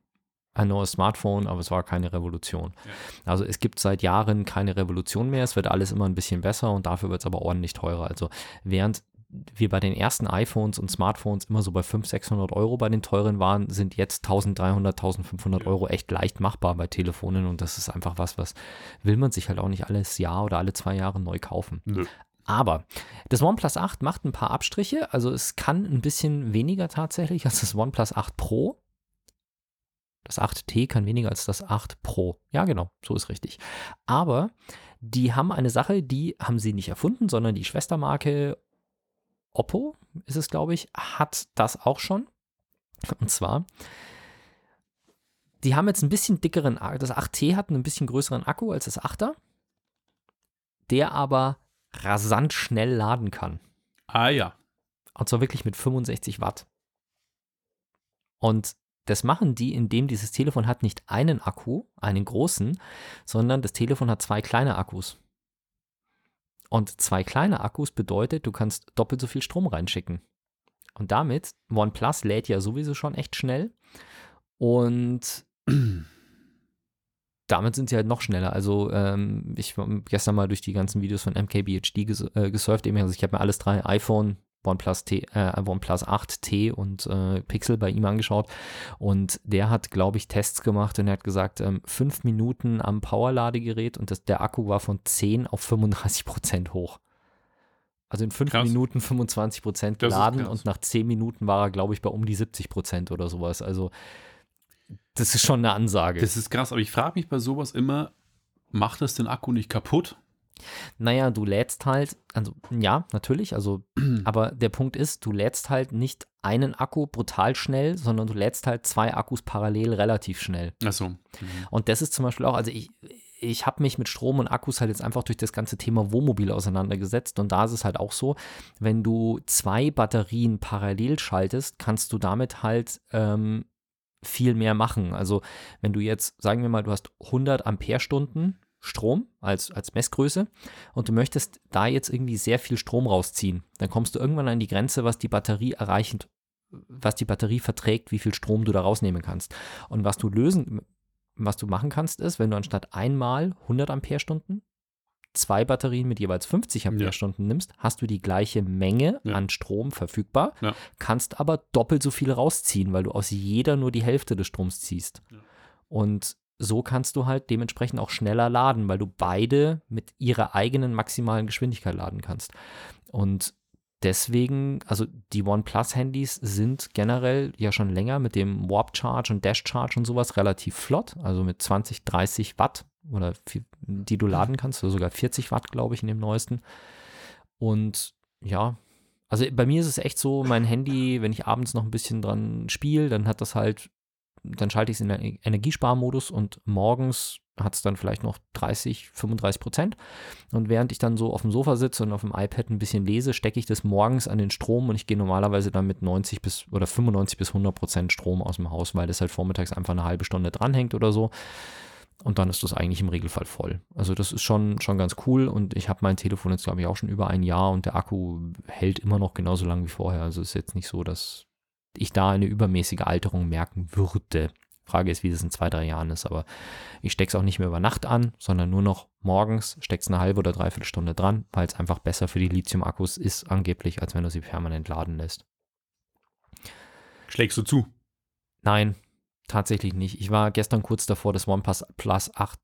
[SPEAKER 2] ein neues Smartphone, aber es war keine Revolution. Also es gibt seit Jahren keine Revolution mehr, es wird alles immer ein bisschen besser und dafür wird es aber ordentlich teurer. Also während wir bei den ersten iPhones und Smartphones immer so bei 500, 600 Euro bei den teuren waren, sind jetzt 1300, 1500 Euro echt leicht machbar bei Telefonen und das ist einfach was, was will man sich halt auch nicht alles Jahr oder alle zwei Jahre neu kaufen.
[SPEAKER 3] Nö.
[SPEAKER 2] Aber das OnePlus 8 macht ein paar Abstriche. Also es kann ein bisschen weniger tatsächlich als das OnePlus 8 Pro. Das 8T kann weniger als das 8 Pro. Ja, genau, so ist richtig. Aber die haben eine Sache, die haben sie nicht erfunden, sondern die Schwestermarke Oppo, ist es, glaube ich, hat das auch schon. Und zwar, die haben jetzt ein bisschen dickeren, das 8T hat einen bisschen größeren Akku als das 8er, der aber rasant schnell laden kann.
[SPEAKER 3] Ah ja.
[SPEAKER 2] Und zwar wirklich mit 65 Watt. Und das machen die, indem dieses Telefon hat nicht einen Akku, einen großen, sondern das Telefon hat zwei kleine Akkus. Und zwei kleine Akkus bedeutet, du kannst doppelt so viel Strom reinschicken. Und damit, OnePlus lädt ja sowieso schon echt schnell. Und [clears throat] damit sind sie halt noch schneller. Also ähm, ich war gestern mal durch die ganzen Videos von MKBHD ges äh, gesurft. Eben. Also ich habe mir alles drei iPhone, OnePlus, T, äh, OnePlus 8T und äh, Pixel bei ihm angeschaut. Und der hat, glaube ich, Tests gemacht und er hat gesagt, ähm, fünf Minuten am Powerladegerät und das, der Akku war von 10 auf 35 Prozent hoch. Also in fünf
[SPEAKER 3] Krass.
[SPEAKER 2] Minuten 25 Prozent geladen und nach 10 Minuten war er, glaube ich, bei um die 70 Prozent oder sowas. Also das ist schon eine Ansage.
[SPEAKER 3] Das ist krass, aber ich frage mich bei sowas immer, macht das den Akku nicht kaputt?
[SPEAKER 2] Naja, du lädst halt, also ja, natürlich, also, [clears throat] aber der Punkt ist, du lädst halt nicht einen Akku brutal schnell, sondern du lädst halt zwei Akkus parallel relativ schnell.
[SPEAKER 3] Achso.
[SPEAKER 2] Und das ist zum Beispiel auch, also ich, ich habe mich mit Strom und Akkus halt jetzt einfach durch das ganze Thema Wohnmobil auseinandergesetzt und da ist es halt auch so, wenn du zwei Batterien parallel schaltest, kannst du damit halt ähm, viel mehr machen. Also wenn du jetzt, sagen wir mal, du hast 100 Ampere-Stunden Strom als, als Messgröße und du möchtest da jetzt irgendwie sehr viel Strom rausziehen, dann kommst du irgendwann an die Grenze, was die Batterie erreichend, was die Batterie verträgt, wie viel Strom du da rausnehmen kannst. Und was du lösen, was du machen kannst, ist, wenn du anstatt einmal 100 Ampere-Stunden zwei Batterien mit jeweils 50 Ampere-Stunden nimmst, hast du die gleiche Menge
[SPEAKER 3] Ja.
[SPEAKER 2] an Strom verfügbar,
[SPEAKER 3] Ja.
[SPEAKER 2] kannst aber doppelt so viel rausziehen, weil du aus jeder nur die Hälfte des Stroms ziehst.
[SPEAKER 3] Ja.
[SPEAKER 2] Und so kannst du halt dementsprechend auch schneller laden, weil du beide mit ihrer eigenen maximalen Geschwindigkeit laden kannst. Und deswegen, also die OnePlus-Handys sind generell ja schon länger mit dem Warp Charge und Dash Charge und sowas relativ flott, also mit 20, 30 Watt oder die du laden kannst, oder sogar 40 Watt, glaube ich, in dem neuesten. Und ja, also bei mir ist es echt so, mein Handy, wenn ich abends noch ein bisschen dran spiele, dann hat das halt, dann schalte ich es in den Energiesparmodus und morgens hat es dann vielleicht noch 30, 35 Prozent. Und während ich dann so auf dem Sofa sitze und auf dem iPad ein bisschen lese, stecke ich das morgens an den Strom und ich gehe normalerweise dann mit 90 bis oder 95 bis 100 Prozent Strom aus dem Haus, weil das halt vormittags einfach eine halbe Stunde dranhängt oder so. Und dann ist das eigentlich im Regelfall voll. Also das ist schon, schon ganz cool und ich habe mein Telefon jetzt, glaube ich, auch schon über ein Jahr und der Akku hält immer noch genauso lang wie vorher. Also ist jetzt nicht so, dass ich da eine übermäßige Alterung merken würde. Frage ist, wie das in zwei, drei Jahren ist, aber ich stecke es auch nicht mehr über Nacht an, sondern nur noch morgens, steckst eine halbe oder dreiviertel Stunde dran, weil es einfach besser für die Lithium-Akkus ist, angeblich, als wenn du sie permanent laden lässt.
[SPEAKER 3] Schlägst du zu?
[SPEAKER 2] Nein, tatsächlich nicht. Ich war gestern kurz davor, das OnePlus Plus 8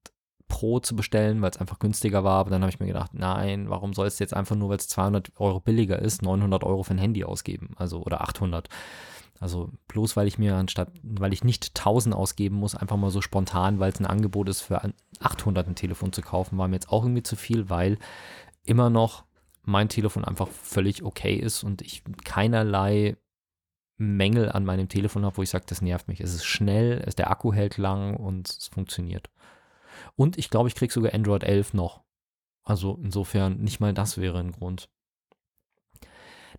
[SPEAKER 2] Pro zu bestellen, weil es einfach günstiger war. Aber dann habe ich mir gedacht, nein, warum sollst du jetzt einfach nur, weil es 200 Euro billiger ist, 900 Euro für ein Handy ausgeben? Also, oder 800. Also bloß weil ich mir anstatt, weil ich nicht 1000 ausgeben muss, einfach mal so spontan, weil es ein Angebot ist, für ein 800 ein Telefon zu kaufen, war mir jetzt auch irgendwie zu viel, weil immer noch mein Telefon einfach völlig okay ist und ich keinerlei Mängel an meinem Telefon habe, wo ich sage, das nervt mich. Es ist schnell, es, der Akku hält lang und es funktioniert. Und ich glaube, ich kriege sogar Android 11 noch. Also insofern nicht mal das wäre ein Grund.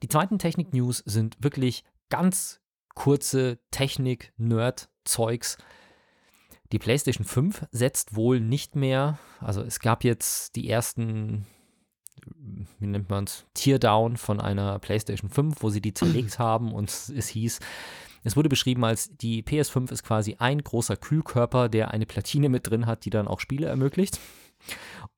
[SPEAKER 2] Die zweiten Technik-News sind wirklich ganz kurze Technik-Nerd-Zeugs. Die PlayStation 5 setzt wohl nicht mehr, also es gab jetzt die ersten, wie nennt man es, Teardown von einer PlayStation 5, wo sie die zerlegt [laughs] haben und es hieß, es wurde beschrieben als die PS5 ist quasi ein großer Kühlkörper, der eine Platine mit drin hat, die dann auch Spiele ermöglicht.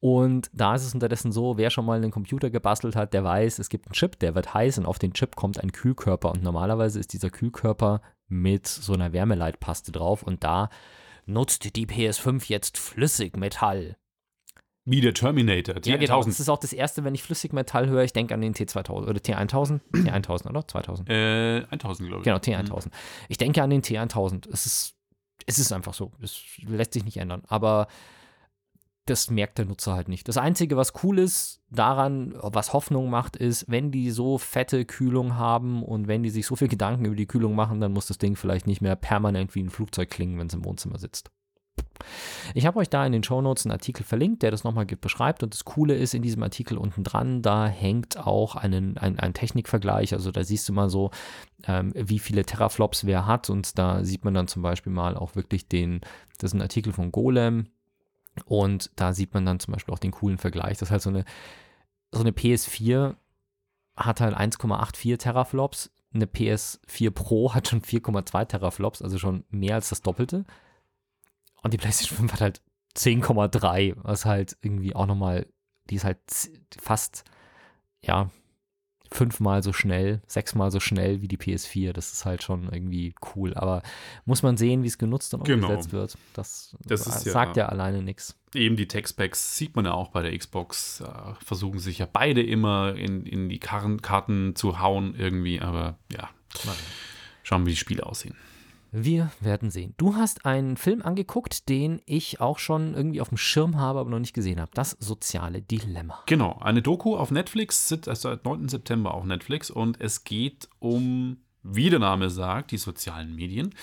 [SPEAKER 2] Und da ist es unterdessen so, wer schon mal einen Computer gebastelt hat, der weiß, es gibt einen Chip, der wird heiß und auf den Chip kommt ein Kühlkörper. Und normalerweise ist dieser Kühlkörper mit so einer Wärmeleitpaste drauf und da nutzt die PS5 jetzt Flüssigmetall.
[SPEAKER 3] Wie der Terminator.
[SPEAKER 2] Ja, genau. Das
[SPEAKER 3] T1000.
[SPEAKER 2] ist auch das erste, wenn ich Flüssigmetall höre, ich denke an den T2000 oder T1000. [clears throat] T1000, oder? 2000.
[SPEAKER 3] Äh, 1000, glaube ich.
[SPEAKER 2] Genau, T1000. Ich denke an den T1000. Es ist, es ist einfach so. Es lässt sich nicht ändern. Aber das merkt der Nutzer halt nicht. Das Einzige, was cool ist daran, was Hoffnung macht, ist, wenn die so fette Kühlung haben und wenn die sich so viel Gedanken über die Kühlung machen, dann muss das Ding vielleicht nicht mehr permanent wie ein Flugzeug klingen, wenn es im Wohnzimmer sitzt. Ich habe euch da in den Shownotes einen Artikel verlinkt, der das nochmal beschreibt. Und das Coole ist in diesem Artikel unten dran, da hängt auch einen, ein, ein Technikvergleich. Also da siehst du mal so, ähm, wie viele Teraflops wer hat. Und da sieht man dann zum Beispiel mal auch wirklich den, das ist ein Artikel von Golem. Und da sieht man dann zum Beispiel auch den coolen Vergleich. Das ist halt so eine, so eine PS4 hat halt 1,84 Teraflops. Eine PS4 Pro hat schon 4,2 Teraflops, also schon mehr als das Doppelte. Und die PlayStation 5 hat halt 10,3, was halt irgendwie auch nochmal, die ist halt fast, ja, fünfmal so schnell, sechsmal so schnell wie die PS4. Das ist halt schon irgendwie cool. Aber muss man sehen, wie es genutzt und
[SPEAKER 3] Genau.
[SPEAKER 2] umgesetzt wird. Das,
[SPEAKER 3] Das ja-
[SPEAKER 2] sagt ja alleine nichts.
[SPEAKER 3] Eben die Tech-Specs sieht man ja auch bei der Xbox. Äh, versuchen sich ja beide immer in, in die Karten, Karten zu hauen irgendwie. Aber ja, schauen wir, wie die Spiele aussehen.
[SPEAKER 2] Wir werden sehen. Du hast einen Film angeguckt, den ich auch schon irgendwie auf dem Schirm habe, aber noch nicht gesehen habe. Das soziale Dilemma.
[SPEAKER 3] Genau, eine Doku auf Netflix, also seit 9. September auf Netflix und es geht um, wie der Name sagt, die sozialen Medien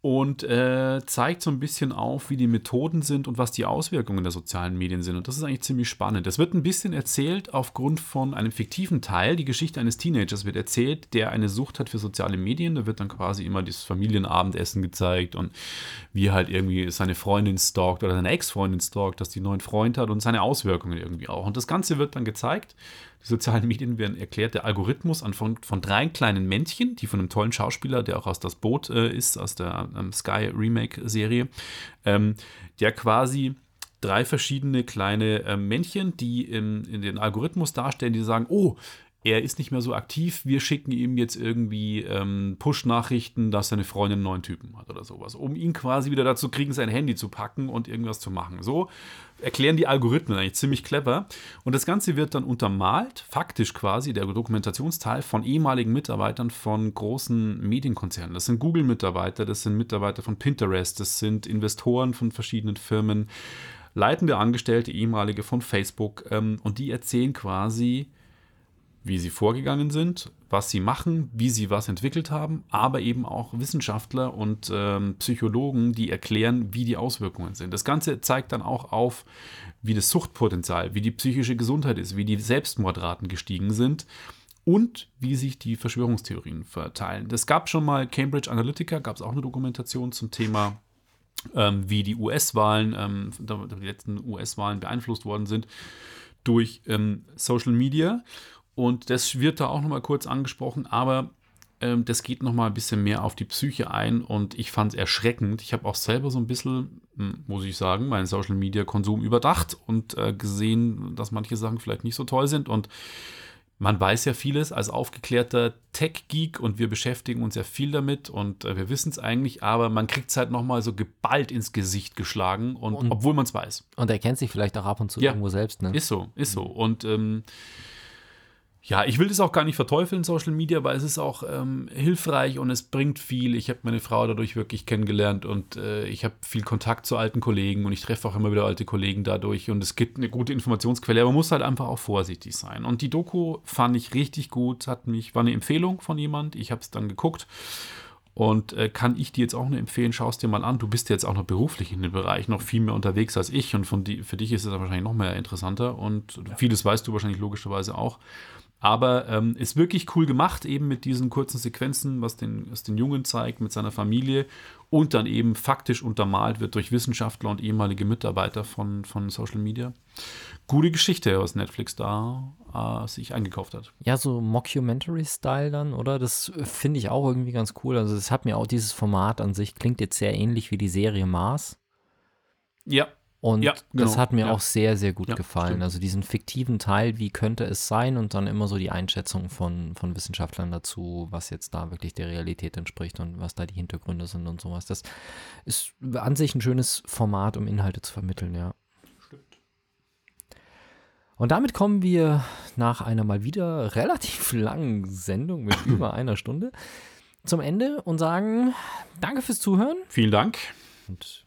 [SPEAKER 3] und äh, zeigt so ein bisschen auf, wie die Methoden sind und was die Auswirkungen der sozialen Medien sind. Und das ist eigentlich ziemlich spannend. Es wird ein bisschen erzählt aufgrund von einem fiktiven Teil. Die Geschichte eines Teenagers wird erzählt, der eine Sucht hat für soziale Medien. Da wird dann quasi immer das Familienabendessen gezeigt und wie halt irgendwie seine Freundin stalkt oder seine Ex-Freundin stalkt, dass die einen neuen Freund hat und seine Auswirkungen irgendwie auch. Und das Ganze wird dann gezeigt. Die sozialen Medien werden erklärt, der Algorithmus an von, von drei kleinen Männchen, die von einem tollen Schauspieler, der auch aus das Boot äh, ist, aus der ähm, Sky Remake-Serie, ähm, der quasi drei verschiedene kleine ähm, Männchen, die in, in den Algorithmus darstellen, die sagen, oh, er ist nicht mehr so aktiv, wir schicken ihm jetzt irgendwie ähm, Push-Nachrichten, dass seine Freundin einen neuen Typen hat oder sowas, um ihn quasi wieder dazu kriegen, sein Handy zu packen und irgendwas zu machen. So erklären die Algorithmen eigentlich ziemlich clever. Und das Ganze wird dann untermalt, faktisch quasi, der Dokumentationsteil von ehemaligen Mitarbeitern von großen Medienkonzernen. Das sind Google-Mitarbeiter, das sind Mitarbeiter von Pinterest, das sind Investoren von verschiedenen Firmen, leitende Angestellte, ehemalige von Facebook. Ähm, und die erzählen quasi, wie sie vorgegangen sind, was sie machen, wie sie was entwickelt haben, aber eben auch Wissenschaftler und ähm, Psychologen, die erklären, wie die Auswirkungen sind. Das Ganze zeigt dann auch auf, wie das Suchtpotenzial, wie die psychische Gesundheit ist, wie die Selbstmordraten gestiegen sind und wie sich die Verschwörungstheorien verteilen. Das gab schon mal Cambridge Analytica, gab es auch eine Dokumentation zum Thema ähm, wie die US-Wahlen, ähm, die letzten US-Wahlen beeinflusst worden sind durch ähm, Social Media. Und das wird da auch nochmal kurz angesprochen, aber ähm, das geht nochmal ein bisschen mehr auf die Psyche ein und ich fand es erschreckend. Ich habe auch selber so ein bisschen, hm, muss ich sagen, meinen Social Media Konsum überdacht und äh, gesehen, dass manche Sachen vielleicht nicht so toll sind und man weiß ja vieles als aufgeklärter Tech-Geek und wir beschäftigen uns ja viel damit und äh, wir wissen es eigentlich, aber man kriegt es halt nochmal so geballt ins Gesicht geschlagen und,
[SPEAKER 2] Und-
[SPEAKER 3] obwohl man es weiß.
[SPEAKER 2] Und er kennt sich vielleicht auch ab und zu
[SPEAKER 3] Ja.
[SPEAKER 2] irgendwo selbst, ne?
[SPEAKER 3] Ist so, ist so. Und ähm, Ja, ich will das auch gar nicht verteufeln, Social Media, weil es ist auch ähm, hilfreich und es bringt viel. Ich habe meine Frau dadurch wirklich kennengelernt und äh, ich habe viel Kontakt zu alten Kollegen und ich treffe auch immer wieder alte Kollegen dadurch und es gibt eine gute Informationsquelle, aber man muss halt einfach auch vorsichtig sein. Und die Doku fand ich richtig gut, hat mich, war eine Empfehlung von jemand, ich habe es dann geguckt und äh, kann ich dir jetzt auch nur empfehlen, schau es dir mal an. Du bist jetzt auch noch beruflich in dem Bereich noch viel mehr unterwegs als ich und die, für dich ist es wahrscheinlich noch mehr interessanter und vieles weißt du wahrscheinlich logischerweise auch. Aber ähm, ist wirklich cool gemacht, eben mit diesen kurzen Sequenzen, was den, was den Jungen zeigt, mit seiner Familie und dann eben faktisch untermalt wird durch Wissenschaftler und ehemalige Mitarbeiter von, von Social Media. Gute Geschichte, was Netflix da äh, sich eingekauft hat.
[SPEAKER 2] Ja, so Mockumentary-Style dann, oder? Das finde ich auch irgendwie ganz cool. Also, es hat mir auch dieses Format an sich, klingt jetzt sehr ähnlich wie die Serie Mars.
[SPEAKER 3] Ja,
[SPEAKER 2] Und
[SPEAKER 3] Ja,
[SPEAKER 2] das
[SPEAKER 3] genau,
[SPEAKER 2] hat mir
[SPEAKER 3] ja.
[SPEAKER 2] auch sehr, sehr gut
[SPEAKER 3] Ja,
[SPEAKER 2] gefallen.
[SPEAKER 3] stimmt.
[SPEAKER 2] Also diesen fiktiven Teil, wie könnte es sein und dann immer so die Einschätzung von, von Wissenschaftlern dazu, was jetzt da wirklich der Realität entspricht und was da die Hintergründe sind und sowas. Das ist an sich ein schönes Format, um Inhalte zu vermitteln, ja. Und damit kommen wir nach einer mal wieder [laughs] relativ langen Sendung mit [coughs] über einer Stunde zum Ende und sagen Danke fürs Zuhören
[SPEAKER 3] vielen Dank.
[SPEAKER 2] und